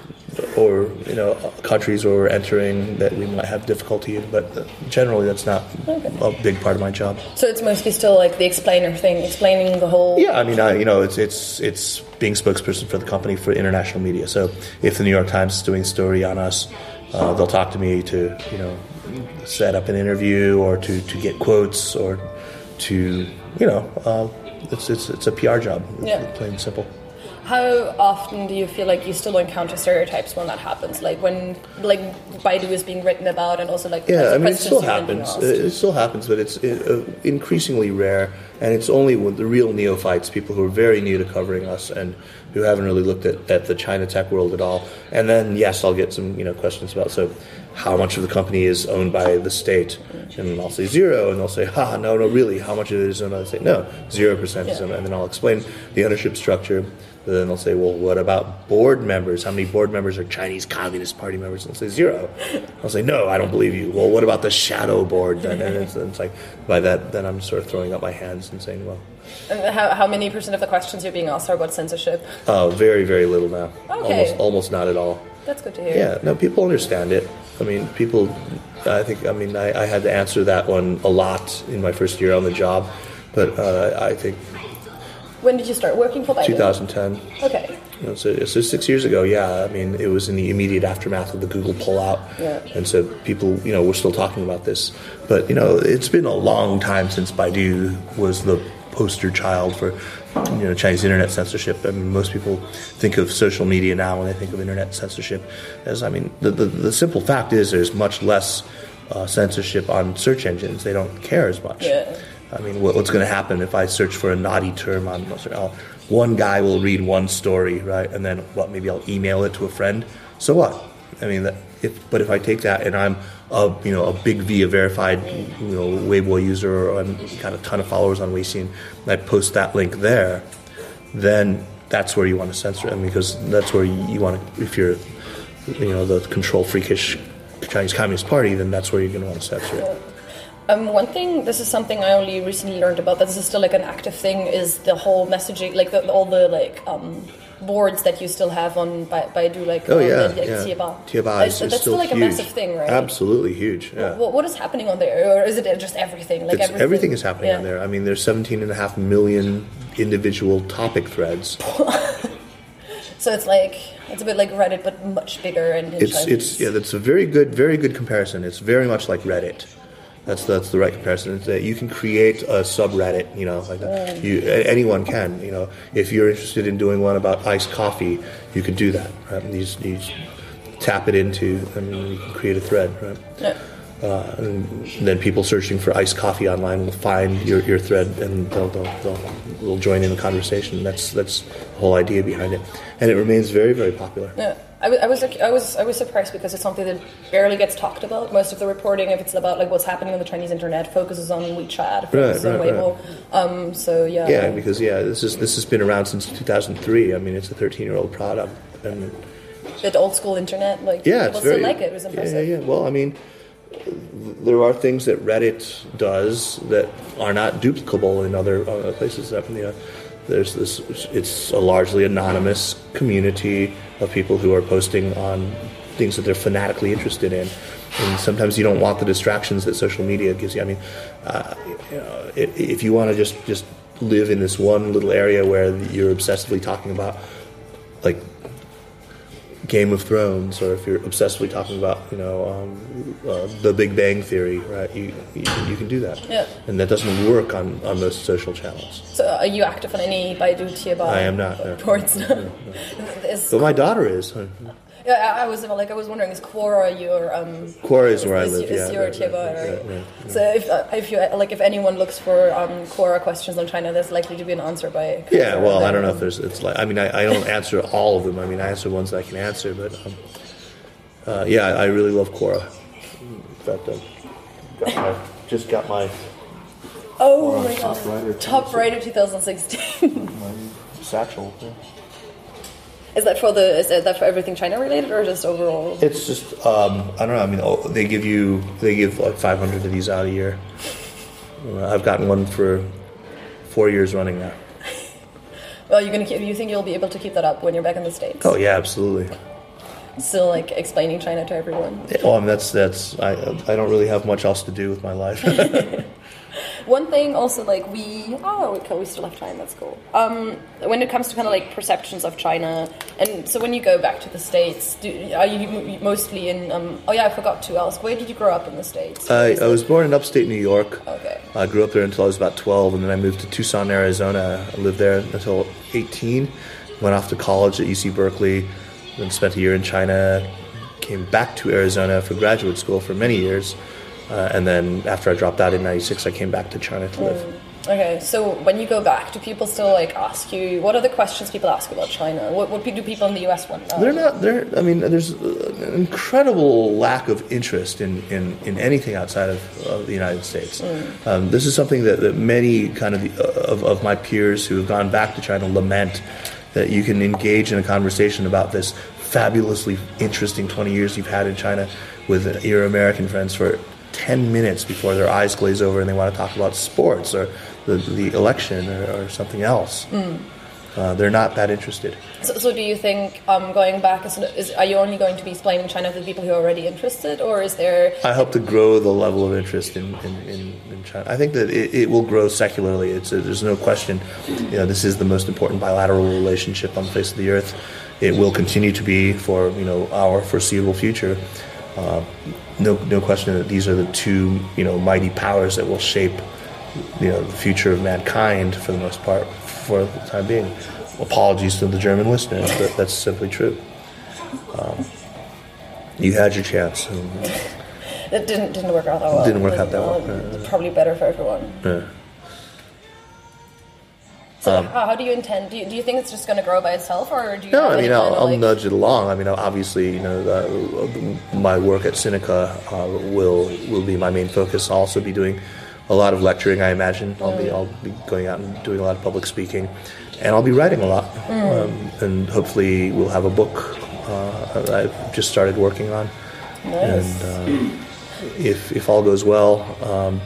or you know, countries where we're entering that we might have difficulty in. But generally, that's not a big part of my job. So it's mostly still like the explainer thing, explaining the whole. Yeah, I mean, I, you know, it's it's it's being spokesperson for the company for international media. So if the New York Times is doing a story on us, uh, they'll talk to me to you know set up an interview or to, to get quotes or to you know uh, it's it's it's a PR job. Yeah. plain and simple. How often do you feel like you still encounter stereotypes when that happens? Like when like Baidu is being written about, and also like Yeah, I mean, it still you've been being happens. It, still happens, but it's it, uh, increasingly rare, and it's only with the real neophytes, people who are very new to covering us and who haven't really looked at, at the China tech world at all. And then, yes, I'll get some you know questions about so how much of the company is owned by the state, and I'll say zero, and they'll say, ha, no, no, really, how much of it is owned? I say, no, zero percent is Yeah. owned, and then I'll explain the ownership structure. And then they'll say, well, what about board members? How many board members are Chinese Communist Party members? And they'll say zero. I'll say, no, I don't believe you. Well, what about the shadow board? Then and it's, it's like by that, then I'm sort of throwing up my hands and saying, well, And how, how many percent of the questions you're being asked are about censorship? uh, very, very little now. Okay. Almost, almost not at all. That's good to hear. Yeah, no, people understand it. I mean, people. I think. I mean, I, I had to answer that one a lot in my first year on the job, but uh, I think When did you start working for Baidu? 2010. Okay. You know, so, so six years ago, yeah. I mean, it was in the immediate aftermath of the Google pullout, Yeah. and so people, you know, we're still talking about this. But you know, it's been a long time since Baidu was the poster child for, you know, Chinese internet censorship. I mean, most people think of social media now when they think of internet censorship as, I mean, the the, the simple fact is there's much less uh, censorship on search engines. They don't care as much. Yeah. I mean, what, what's going to happen if I search for a naughty term on oh, one guy will read one story, right, and then what? Maybe I'll email it to a friend. So what? I mean, that, if but if I take that and I'm a you know a big V, a verified you know Weibo user, or I'm got a ton of followers on Weixin, and I post that link there, then that's where you want to censor it, I mean, because that's where you, you want to. If you're you know the control freakish Chinese Communist Party, then that's where you're going to want to censor it. Um, one thing, this is something I only recently learned about. That this is still like an active thing. Is the whole messaging, like the, all the like um, boards that you still have on Bai- Baidu, like Oh um, yeah, like yeah. Tieba. Tieba Uh, is, is that's still still like huge. a massive thing, right? Absolutely huge. Yeah. What, what is happening on there, or is it just everything? Like It's, everything. is happening Yeah. on there. I mean, there's 17 and a half million individual topic threads. (laughs) So it's like it's a bit like Reddit, but much bigger and It's it's yeah, that's a very good very good comparison. It's very much like Reddit. That's that's the right comparison. It's that you can create a subreddit. You know, like that. you anyone can. You know, if you're interested in doing one about iced coffee, you can do that. Right? You, just, you just tap it into, and you can create a thread. Right. Yeah. Uh, and then people searching for iced coffee online will find your, your thread and they'll, they'll, they'll, will join in the conversation. That's that's the whole idea behind it, and it remains very very popular. Yeah. I, w- I was like, I was I was surprised because it's something that barely gets talked about. Most of the reporting, if it's about like what's happening on the Chinese internet, focuses on WeChat, focuses Right, on right, Weibo. Um, so yeah, Yeah, because yeah, this is this has been around since 2003. I mean, it's a 13 year old product, and the old school internet, like yeah, people it's very still like it. It was impressive. yeah, yeah. Well, I mean, there are things that Reddit does that are not duplicable in other uh, places. I mean, you know, there's this. It's a largely anonymous community of people who are posting on things that they're fanatically interested in. And sometimes you don't want the distractions that social media gives you. I mean, uh, you know, if, if you want to just just live in this one little area where you're obsessively talking about, like Game of Thrones, or if you're obsessively talking about, you know, um, uh, The Big Bang Theory, right? You, you you can do that, Yeah. and that doesn't work on, on most social channels. So are you active on any Baidu Tieba? I am not, no. Reports. Is- (laughs) But my daughter is. Yeah, I I was like, I was wondering, is Quora your um? Quora is where I is, live. is yeah, your right, Tieba, right, right? right. So if uh, if you like, if anyone looks for um Quora questions on China, there's likely to be an answer by. Yeah, well, I don't know if there's. It's like I mean, I, I don't answer all of them. I mean, I answer ones that I can answer, but um, uh, yeah, I, I really love Quora. In fact, I got my, just got my Oh my god. top writer. Top writer 2016. my satchel. Is that for the is that for everything China related or just overall? It's just um, I don't know. I mean, oh, they give you they give like 500 of these out a year. Uh, I've gotten one for four years running now. (laughs) Well, you're gonna keep. You think you'll be able to keep that up when you're back in the states? Oh yeah, absolutely. Still like explaining China to everyone. Well, I mean, that's that's I I don't really have much else to do with my life. (laughs) (laughs) One thing also like we oh okay we still have time that's cool. Um, when it comes to kind of like perceptions of China, and so when you go back to the states, do, are you mostly in? Um, oh yeah, I forgot to ask. Where did you grow up in the states? I, I was born in upstate New York. Okay. I grew up there until I was about 12, and then I moved to Tucson, Arizona. I lived there until 18. Went off to college at UC Berkeley, then spent a year in China. Came back to Arizona for graduate school for many years, uh, and then after I dropped out in '96, I came back to China to live. Okay, so when you go back, do people still like ask you? What are the questions people ask about China? What, what do people in the U.S. want? to know? They're not. They're. I mean, there's an incredible lack of interest in, in, in anything outside of, of the United States. Um, this is something that, that many kind of, of of my peers who have gone back to China lament that you can engage in a conversation about this fabulously interesting 20 years you've had in China with your American friends for 10 minutes before their eyes glaze over and they want to talk about sports or the, the election or, or something else. Uh, they're not that interested. So, so do you think um, going back is, is are you only going to be explaining China to the people who are already interested, or is there? I hope to grow the level of interest in, in, in, in China. I think that it, it will grow secularly. It's a, there's no question. You know, this is the most important bilateral relationship on the face of the earth. It will continue to be for you know our foreseeable future. Uh, no, no question that these are the two you know mighty powers that will shape you know the future of mankind for the most part for the time being. Apologies to the German listeners, but that's simply true. Um, you had your chance. and- It didn't didn't work out that well. Didn't work out that well, Probably better for everyone. Yeah. So how, how do you intend? Do you, do you think it's just going to grow by itself, or do you? No, I mean I'll, I'll like- nudge it along. I mean obviously you know uh, my work at Sinica uh, will will be my main focus. I'll also be doing a lot of lecturing. I imagine I'll be I'll be going out and doing a lot of public speaking, and I'll be writing a lot. Um, and hopefully we'll have a book uh, I've just started working on. Nice. And uh, if if all goes well, um,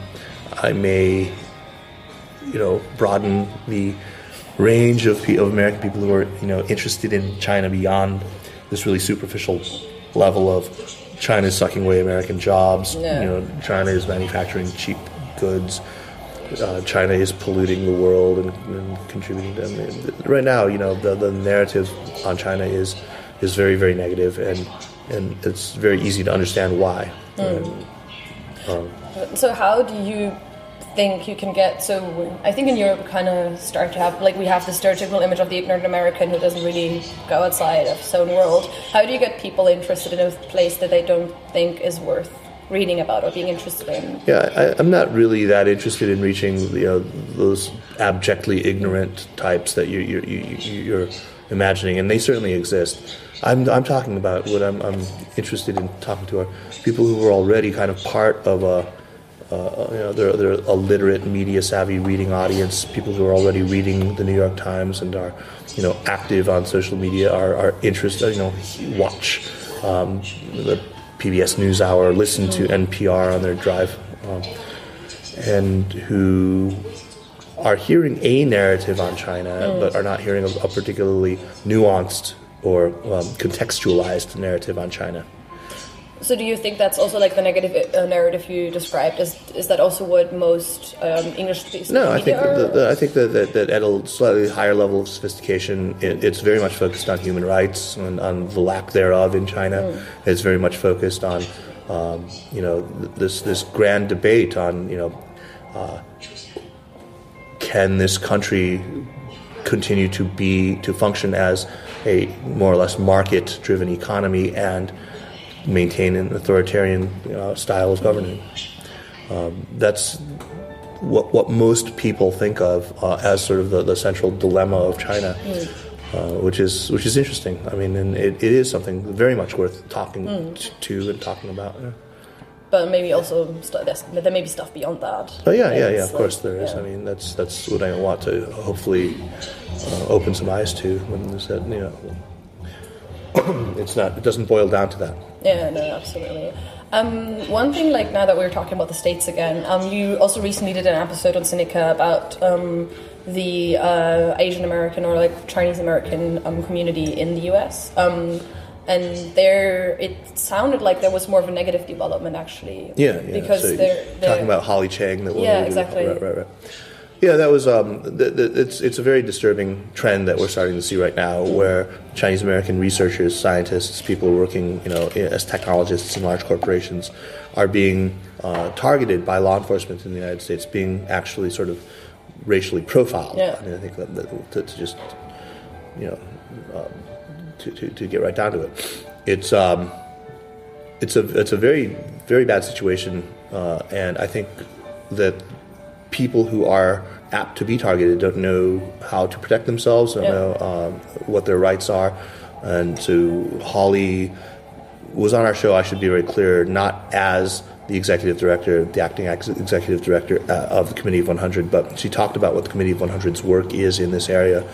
I may you know broaden the range of, of American people who are you know interested in China beyond this really superficial level of China is sucking away American jobs. Yeah. You know, China is manufacturing cheap goods. Uh, China is polluting the world and, and contributing to them. Right now, you know, the, the narrative on China is is very very negative, and and it's very easy to understand why. And, um, So how do you think you can get? So I think in Europe we kind of start to have like we have the stereotypical image of the ignorant American who doesn't really go outside of his own world. How do you get people interested in a place that they don't think is worth reading about or being interested in? Yeah, I, I'm not really that interested in reaching you know those abjectly ignorant types that you, you, you, you're imagining, and they certainly exist. I'm, I'm talking about what I'm, I'm interested in talking to are people who are already kind of part of a uh, you know, they're, they're a literate, media savvy reading audience. People who are already reading the New York Times and are, you know, active on social media are, are interested. You know, watch um, the PBS NewsHour, listen to NPR on their drive, um, and who are hearing a narrative on China, mm. but are not hearing a, a particularly nuanced or um, contextualized narrative on China. So, do you think that's also like the negative uh, narrative you described? Is is that also what most um, English speakers? No, I think the, the, I think that, that, that, at a slightly higher level of sophistication, it, it's very much focused on human rights and on the lack thereof in China. Mm. It's very much focused on um, you know this this grand debate on you know uh, can this country continue to be to function as a more or less market driven economy and maintain an authoritarian uh, style of governing. Um, that's what, what most people think of uh, as sort of the, the, central dilemma of China, mm. uh, which is which is interesting. I mean, and it, it is something very much worth talking mm. to and talking about. Yeah. But maybe also there may be stuff beyond that. Oh yeah, yeah, yeah. Of course there is. Yeah. I mean, that's that's what I want to hopefully uh, open some eyes to when that you know (coughs) it's not. It doesn't boil down to that. Yeah, no, absolutely. Um, one thing, like now that we're talking about the states again, um, you also recently did an episode on Sinica about um, the uh, Asian American or like Chinese American um, community in the U.S. Um, and there, it sounded like there was more of a negative development actually. Yeah, yeah. Because so they're, they're, talking about Holly Chang. That yeah, exactly. Right, right, right. Yeah, that was. Um, the, the, it's it's a very disturbing trend that we're starting to see right now, where Chinese American researchers, scientists, people working, you know, as technologists in large corporations, are being uh, targeted by law enforcement in the United States, being actually sort of racially profiled. Yeah. I mean, I think that, that to, to, just, you know, um, to, to, to, get right down to it, it's um, it's a it's a very very bad situation, uh, and I think that people who are apt to be targeted don't know how to protect themselves, don't yeah. know um, what their rights are. And so Holly was on our show, I should be very clear, not as the executive director, the acting ex- executive director uh, of the Committee of 100, but she talked about what the Committee of 100's work is in this area.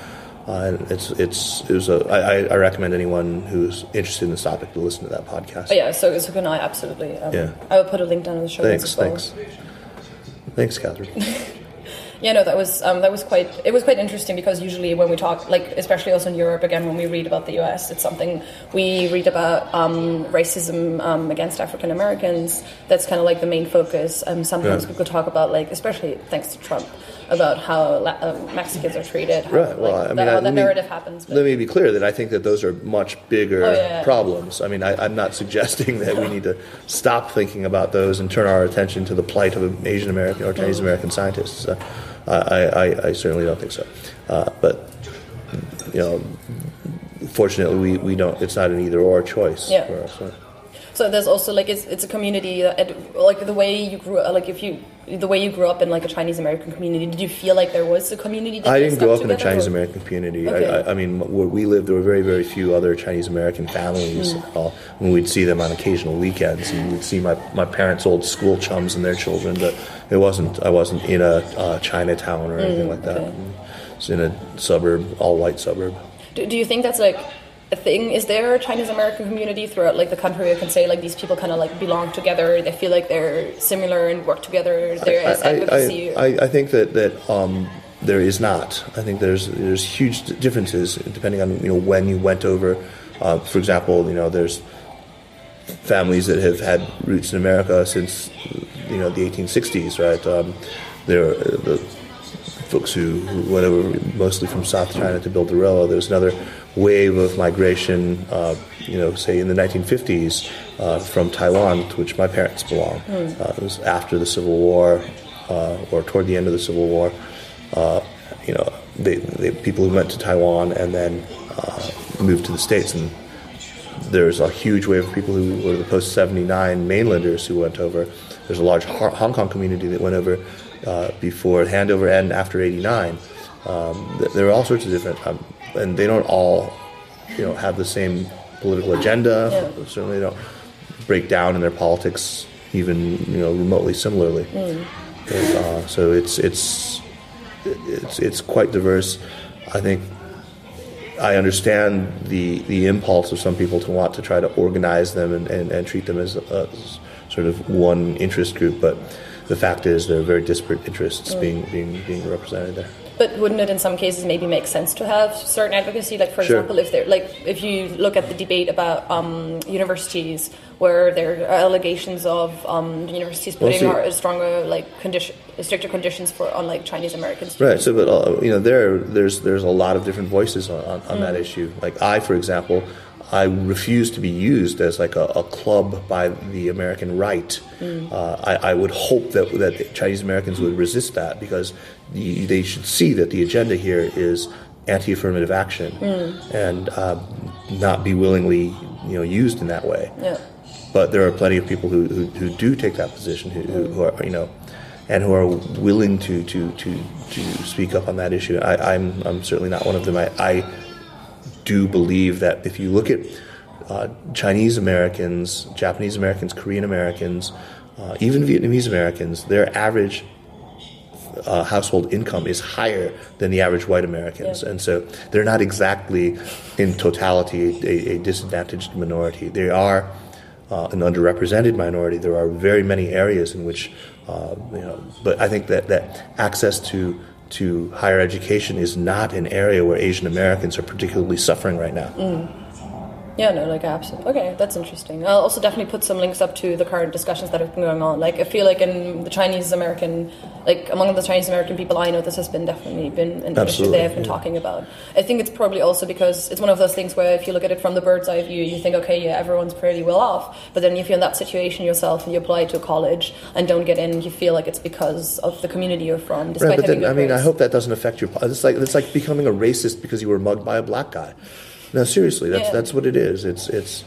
Uh, and it's it's it was a, I, I recommend anyone who's interested in this topic to listen to that podcast. Oh, yeah, so so can I absolutely. Um, yeah, I will put a link down in the show thanks, well. Thanks. Thanks, Catherine. (laughs) yeah, no, that was um, that was quite it was quite interesting because usually when we talk, like especially also in Europe, again when we read about the U.S., it's something we read about um, racism um, against African Americans. That's kind of like the main focus. Um, sometimes yeah. we could talk about like, especially thanks to Trump, about how um, Mexicans are treated. How, right. Well, like, I mean, the, I, the narrative me, happens. But. Let me be clear that I think that those are much bigger oh, yeah. problems. I mean, I, am not suggesting that we need to stop thinking about those and turn our attention to the plight of Asian American or Chinese American scientists. Uh, I, I, I, certainly don't think so. Uh, but you know, fortunately, we, we don't. It's not an either or choice yeah. So there's also like it's, it's a community that like the way you grew like if you the way you grew up in like a Chinese American community did you feel like there was a community? I didn't grow up in a Chinese American community. Okay. I, I, mean where we lived there were very very few other Chinese American families. Mm. All. And we'd see them on occasional weekends and we'd see my, my parents' old school chums and their children, but it wasn't I wasn't in a uh, Chinatown or anything mm, like that. Okay. It's in a suburb, all white suburb. Do, do you think that's like thing? Is there a Chinese American community throughout like the country who can say like these people kind of like belong together? They feel like they're similar and work together. There is advocacy. I, I, I, think that that um, there is not. I think there's there's huge differences depending on you know when you went over. Uh, for example, you know there's families that have had roots in America since you know the 1860s, right? Um, there are the folks who, who went over mostly from South China to build the railroad. There's another wave of migration, uh, you know, say in the 1950s uh, from Taiwan, to which my parents belong. Mm. Uh, it was after the Civil War uh, or toward the end of the Civil War. Uh, you know, they, they, people who went to Taiwan and then uh, moved to the States and there's a huge wave of people who were the post 79 mainlanders who went over. There's a large Hong Kong community that went over uh, before handover and after 89. Um, th- there are all sorts of different, um, and they don't all, you know, have the same political agenda. Yeah. Certainly don't break down in their politics even you know remotely similarly. And, uh, so it's it's it's it's quite diverse. I think I understand the the impulse of some people to want to try to organize them and, and, and treat them as a, sort of one interest group, but the fact is there are very disparate interests being, being being represented there. But wouldn't it, in some cases, maybe make sense to have certain advocacy? Like, for Sure. example, if there, like, if you look at the debate about um, universities, where there are allegations of um, universities Well, putting see- stronger, like, condition, stricter conditions for on like Chinese Americans. Right. So, but uh, you know, there there's there's a lot of different voices on, on, on Mm. that issue. Like I, for example, I refuse to be used as like a, a club by the American right. Mm. Uh, I, I would hope that that the Chinese Americans would resist that because the, they should see that the agenda here is anti-affirmative action Mm. and um, not be willingly you know used in that way. Yeah. But there are plenty of people who, who, who do take that position, who, who, who are you know, and who are willing to to, to, to speak up on that issue. I, I'm I'm certainly not one of them. I, I do believe that if you look at uh, Chinese Americans, Japanese Americans, Korean Americans, uh, even Vietnamese Americans, their average uh, household income is higher than the average white Americans, Yeah. and so they're not exactly in totality a, a disadvantaged minority. They are uh, an underrepresented minority. There are very many areas in which, uh, you know, but I think that that access to to higher education is not an area where Asian Americans are particularly suffering right now. Mm. Yeah, no, like absolutely. Okay, that's interesting. I'll also definitely put some links up to the current discussions that have been going on. Like, I feel like in the Chinese American, like among the Chinese American people I know, this has been definitely been an issue they have been yeah. talking about. I think it's probably also because it's one of those things where if you look at it from the bird's eye view, you think, okay, yeah, everyone's pretty well off. But then if you're in that situation yourself and you apply to a college and don't get in, you feel like it's because of the community you're from, despite Right, but then, I mean, I hope that doesn't affect your. It's like it's like becoming a racist because you were mugged by a black guy. No, seriously, that's Yeah. that's what it is. It's it's.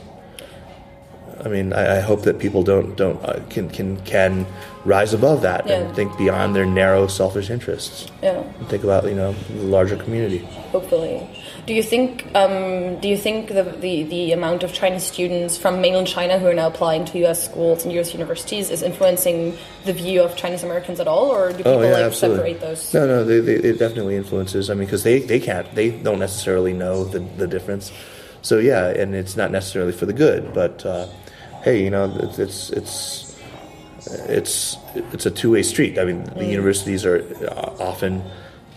I mean, I, I hope that people don't don't uh, can can can rise above that Yeah. and think beyond their narrow, selfish interests. Yeah. And think about you know the larger community. hopefully. Do you think um, do you think the, the, the amount of Chinese students from mainland China who are now applying to U.S. schools and U.S. universities is influencing the view of Chinese Americans at all, or do people Oh yeah, like absolutely. separate those? No, no, they, they, it definitely influences. I mean, because they, they can't, they don't necessarily know the, the difference. So yeah, and it's not necessarily for the good. But uh, hey, you know, it's it's it's it's, it's a two way street. I mean, the Mm. universities are uh, often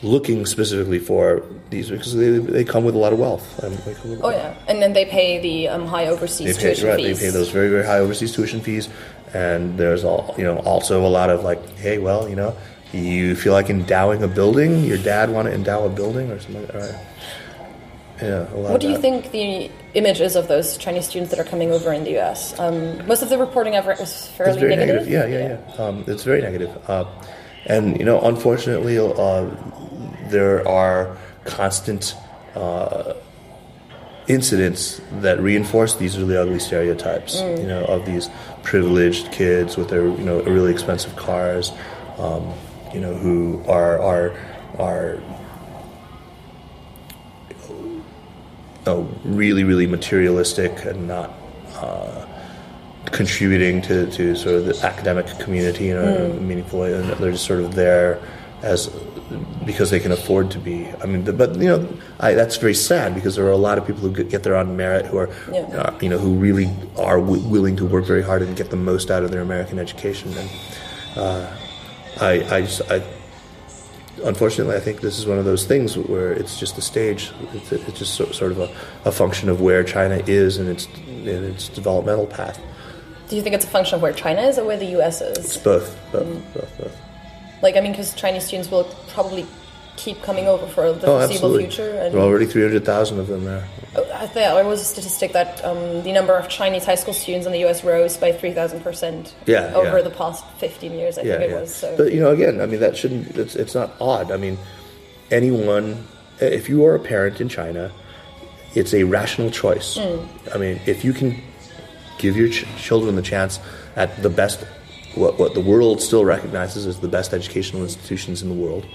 looking specifically for these because they, they come with a lot of wealth. Um, they Oh yeah, and then they pay the um, high they overseas pay, tuition right, fees. they pay those very very high overseas tuition fees, and there's all you know also a lot of like, hey, well, you know, you feel like endowing a building, your dad want to endow a building or something. Like that. Right. Yeah, a lot What do you think the image is of those Chinese students that are coming over in the U.S.? Um, most of the reporting I've read was fairly negative. negative. Yeah, yeah, yeah. Um, it's very negative. Uh, and you know, unfortunately, uh, there are constant uh, incidents that reinforce these really ugly stereotypes. You know, of these privileged kids with their you know really expensive cars. Um, you know, who are are are oh, really, really materialistic and not uh, contributing to, to sort of the academic community in a meaningful way. And they're just sort of there as because they can afford to be. I mean, but you know, I, that's very sad because there are a lot of people who get, get there on merit who are, Yeah. uh, you know, who really are w- willing to work very hard and get the most out of their American education. And uh, I, I just, I unfortunately, I think this is one of those things where it's just a stage. It's, it's just so, sort of a, a function of where China is in its in its developmental path. Do you think it's a function of where China is or where the U.S. is? It's both, both, both, both. Like, I mean, because Chinese students will probably keep coming over for the Oh, foreseeable absolutely. future. And There are already three hundred thousand of them there. Oh, I think there was a statistic that um, the number of Chinese high school students in the U.S. rose by three thousand percent Yeah, over yeah. the past fifteen years. I Yeah, think it was. So. But you know, again, I mean, that shouldn't. It's, it's not odd. I mean, anyone, if you are a parent in China, it's a rational choice. I mean, if you can give your ch- children the chance at the best, what, what the world still recognizes as the best educational institutions in the world,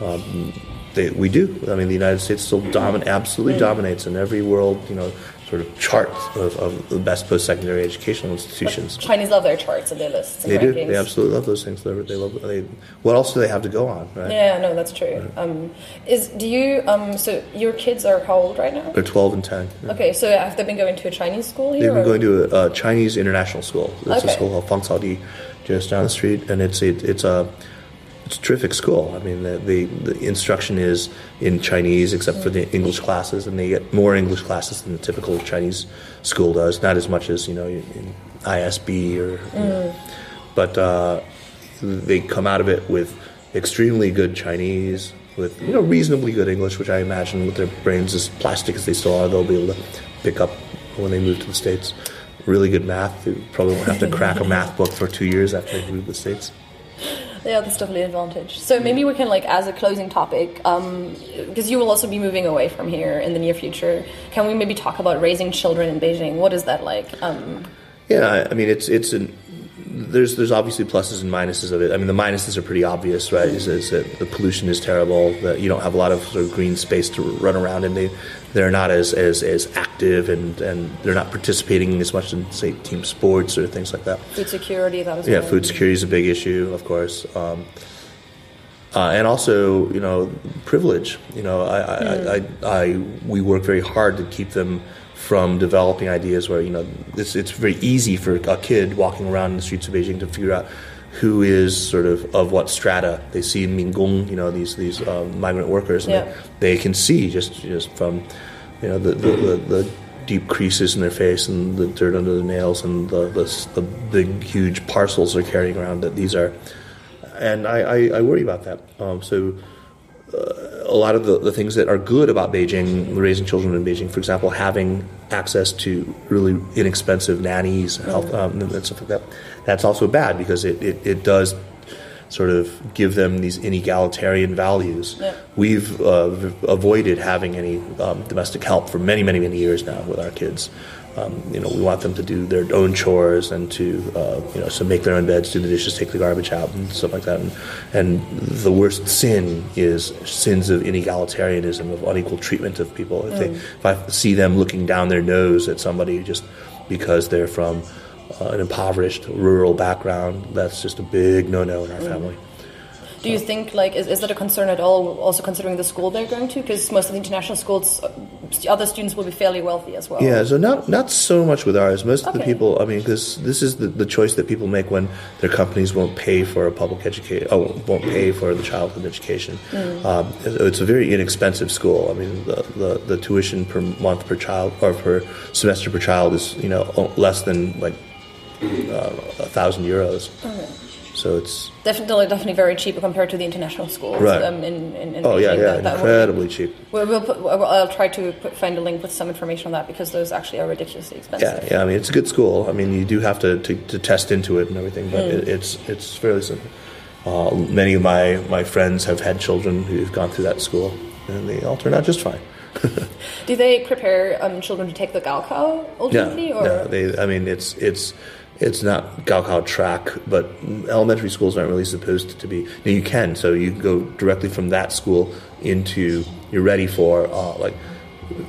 um, they, we do. I mean, the United States still domin- absolutely dominates in every world, you know, sort of chart of, of the best post-secondary educational institutions. Chinese love their charts and their lists and They do. They absolutely love those things. They, they love. They, what else do they have to go on? Right? Yeah, no, that's true. Um, is do you um, so your kids are how old right now? They're 12 and 10. yeah. Okay, so have they been going to a Chinese school here? They've been or- going to a, a Chinese international school. It's Okay. a school called Fang Di, just down the street, and it's it, it's a it's a terrific school. I mean, the, the the instruction is in Chinese, except for the English classes, and they get more English classes than the typical Chinese school does. Not as much as you know in ISB or, but uh, they come out of it with extremely good Chinese. With you know reasonably good English, which I imagine with their brains as plastic as they still are, they'll be able to pick up when they move to the states. Really good math. They probably won't have to crack a math book for two years after they move to the states. Yeah, that's definitely an advantage. So maybe we can, like, as a closing topic, because you will also be moving away from here in the near future. Can we maybe talk about raising children in Beijing? What is that like? Um, Yeah, I mean it's it's an there's there's obviously pluses and minuses of it. I mean the minuses are pretty obvious, right? Is, is that the pollution is terrible, that you don't have a lot of sort of green space to run around, and they they're not as as, as active and, and they're not participating as much in say team sports or things like that. food security, that is Yeah, food security is a big issue, of course, um, uh, and also you know privilege. You know, I, I, I, I we work very hard to keep them from developing ideas where you know it's it's very easy for a kid walking around in the streets of Beijing to figure out who is sort of of what strata. They see mingong, you know, these these uh, migrant workers, and Yeah. they, they can see just just from you know the the, the, the deep creases in their face and the dirt under the nails and the, the, the big huge parcels they're carrying around that these are and I, I, I worry about that um, so uh, a lot of the, the things that are good about Beijing, raising children in Beijing, for example, having access to really inexpensive nannies health, um, and stuff like that, that's also bad because it, it, it does sort of give them these inegalitarian values. Yeah. We've uh, avoided having any um, domestic help for many, many, many years now with our kids. Um, you know, we want them to do their own chores and to, uh, you know, so make their own beds, do the dishes, take the garbage out, and stuff like that. And, and the worst sin is sins of inegalitarianism, of unequal treatment of people. If, they, if I see them looking down their nose at somebody just because they're from uh, an impoverished rural background, that's just a big no-no in our family. Do you think like is, is that a concern at all? Also considering the school they're going to, because most of the international schools, uh, other students will be fairly wealthy as well. Yeah, so not not so much with ours. Most of the people, I mean, because this is the, the choice that people make when their companies won't pay for a public education, oh, won't pay for the childhood education. Um, it's a very inexpensive school. I mean, the, the, the tuition per month per child or per semester per child is you know less than like uh, a thousand euros. So it's Definitely, definitely very cheap compared to the international schools. Right. Um, in, in, in oh yeah Beijing yeah that- that will- incredibly cheap. We'll, we'll put, well, I'll try to put, find a link with some information on that because those actually are ridiculously expensive. Yeah, yeah. I mean, it's a good school. I mean, you do have to, to, to test into it and everything, but Hmm. it, it's it's fairly simple. Uh, many of my, my friends have had children who've gone through that school, and they all turn out just fine. (laughs) Do they prepare um, children to take the Gaokao Yeah, ultimately? or? yeah. They, I mean, it's it's it's not Gaokao track, but elementary schools aren't really supposed to be. Now you can, so you can go directly from that school into you're ready for uh, like.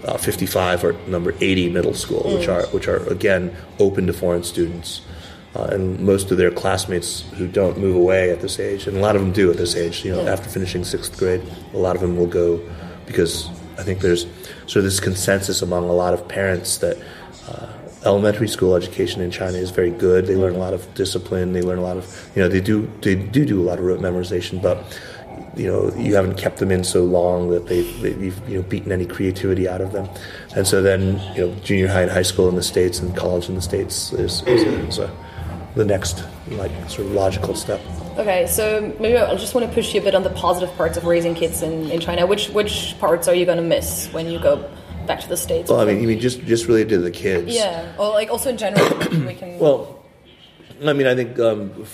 Uh, 55 or number 80 middle school, which are which are again open to foreign students, uh, and most of their classmates who don't move away at this age, and a lot of them do at this age. You know, after finishing sixth grade, a lot of them will go because I think there's sort of this consensus among a lot of parents that uh, elementary school education in China is very good. They learn a lot of discipline. They learn a lot of you know they do they do do a lot of rote memorization, but you know you haven't kept them in so long that they, you've you know beaten any creativity out of them, and so then you know junior high and high school in the states and college in the states is is, is a, the next like sort of logical step. Okay, so maybe I just want to push you a bit on the positive parts of raising kids in, in China. Which which parts are you going to miss when you go back to the states? Well, I mean, you mean just just related to the kids. yeah, or like also in general, (clears throat) we can. Well, I mean, I think um,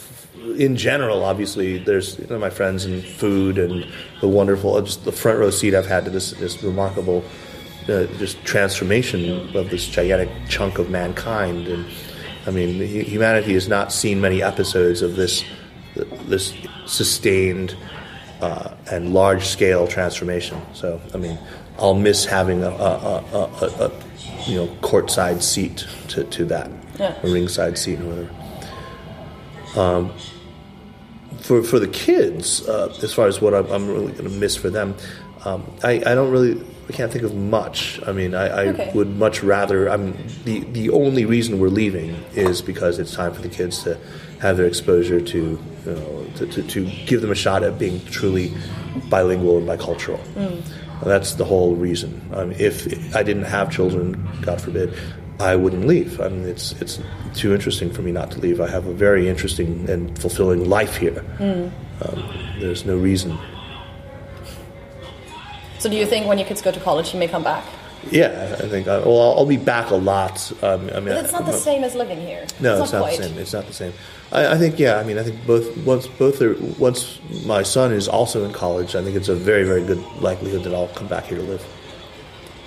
in general, obviously, there's you know, my friends and food and the wonderful, uh, just the front row seat I've had to this this remarkable uh, just transformation of this gigantic chunk of mankind. And I mean, humanity has not seen many episodes of this this sustained uh, and large scale transformation. So I mean, I'll miss having a, a, a, a, you know courtside seat to, to that, Yeah. a ringside seat or whatever for for the kids, uh, as far as what I'm, I'm really going to miss for them, um, I, I don't really I can't think of much. I mean, I, I Okay. would much rather. I'm the the only reason we're leaving is because it's time for the kids to have their exposure to you know to, to, to give them a shot at being truly bilingual and bicultural. That's the whole reason. I mean, if I didn't have children, God forbid, I wouldn't leave. I mean, it's it's too interesting for me not to leave. I have a very interesting and fulfilling life here. Um, there's no reason. So do you think when your kids go to college, you may come back? Yeah, I think. I, well, I'll, I'll be back a lot. Um, I mean, But it's not the I- same as living here. No, it's it's not not the same. It's not the same. I, I think, yeah. I mean, I think both once both are once my son is also in college. I think it's a very very good likelihood that I'll come back here to live.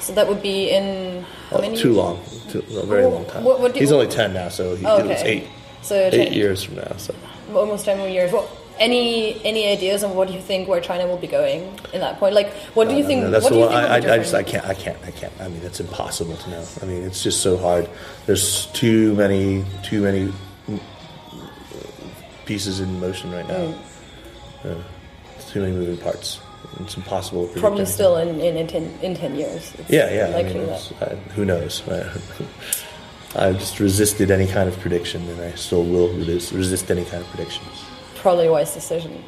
So that would be in how Oh, many? too long, too, a very Oh, long time. what- what do- He's only ten now, so he, Oh, it's eight So eight years from now. So almost ten more years. Any any ideas on what you think where China will be going in that point? Like, what do you think? No, that's what the do you one. think? I, I, just I can't I can't I can't. I mean, it's impossible to know. I mean, it's just so hard. There's too many too many pieces in motion right now. Mm. Yeah. Too many moving parts. It's impossible. To Probably anything. still in, in, in, ten, in 10 years. It's Yeah, yeah. I mean. I, who knows? (laughs) I've just resisted any kind of prediction, and I still will resist, resist any kind of prediction. Probably a wise decision.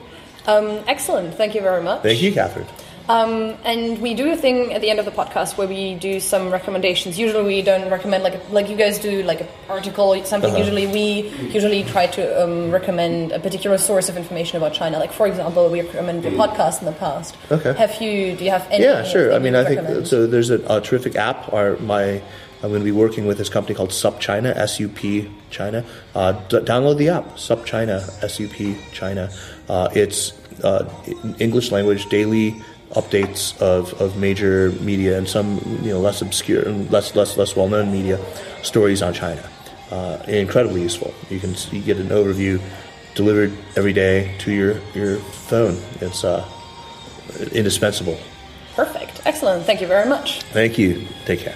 Um, excellent. Thank you very much. Thank you, Catherine. Um, and we do a thing at the end of the podcast where we do some recommendations. Usually we don't recommend like like you guys do like an article or something. Uh-huh. Usually we usually try to um, recommend a particular source of information about China. Like for example, we recommended your podcast in the past. Okay. Have you? Do you have any? Yeah, sure. I mean, I think so. There's a, a terrific app. Our my I'm going to be working with this company called Sup China, S U P China. Uh, d- download the app, Sup China, S U P China. Uh, it's uh, English language daily updates of, of major media and some you know less obscure and less less less well known media stories on China. Uh, incredibly useful. You can you get an overview delivered every day to your your phone. It's uh, indispensable. Perfect. Excellent. Thank you very much. Thank you. Take care.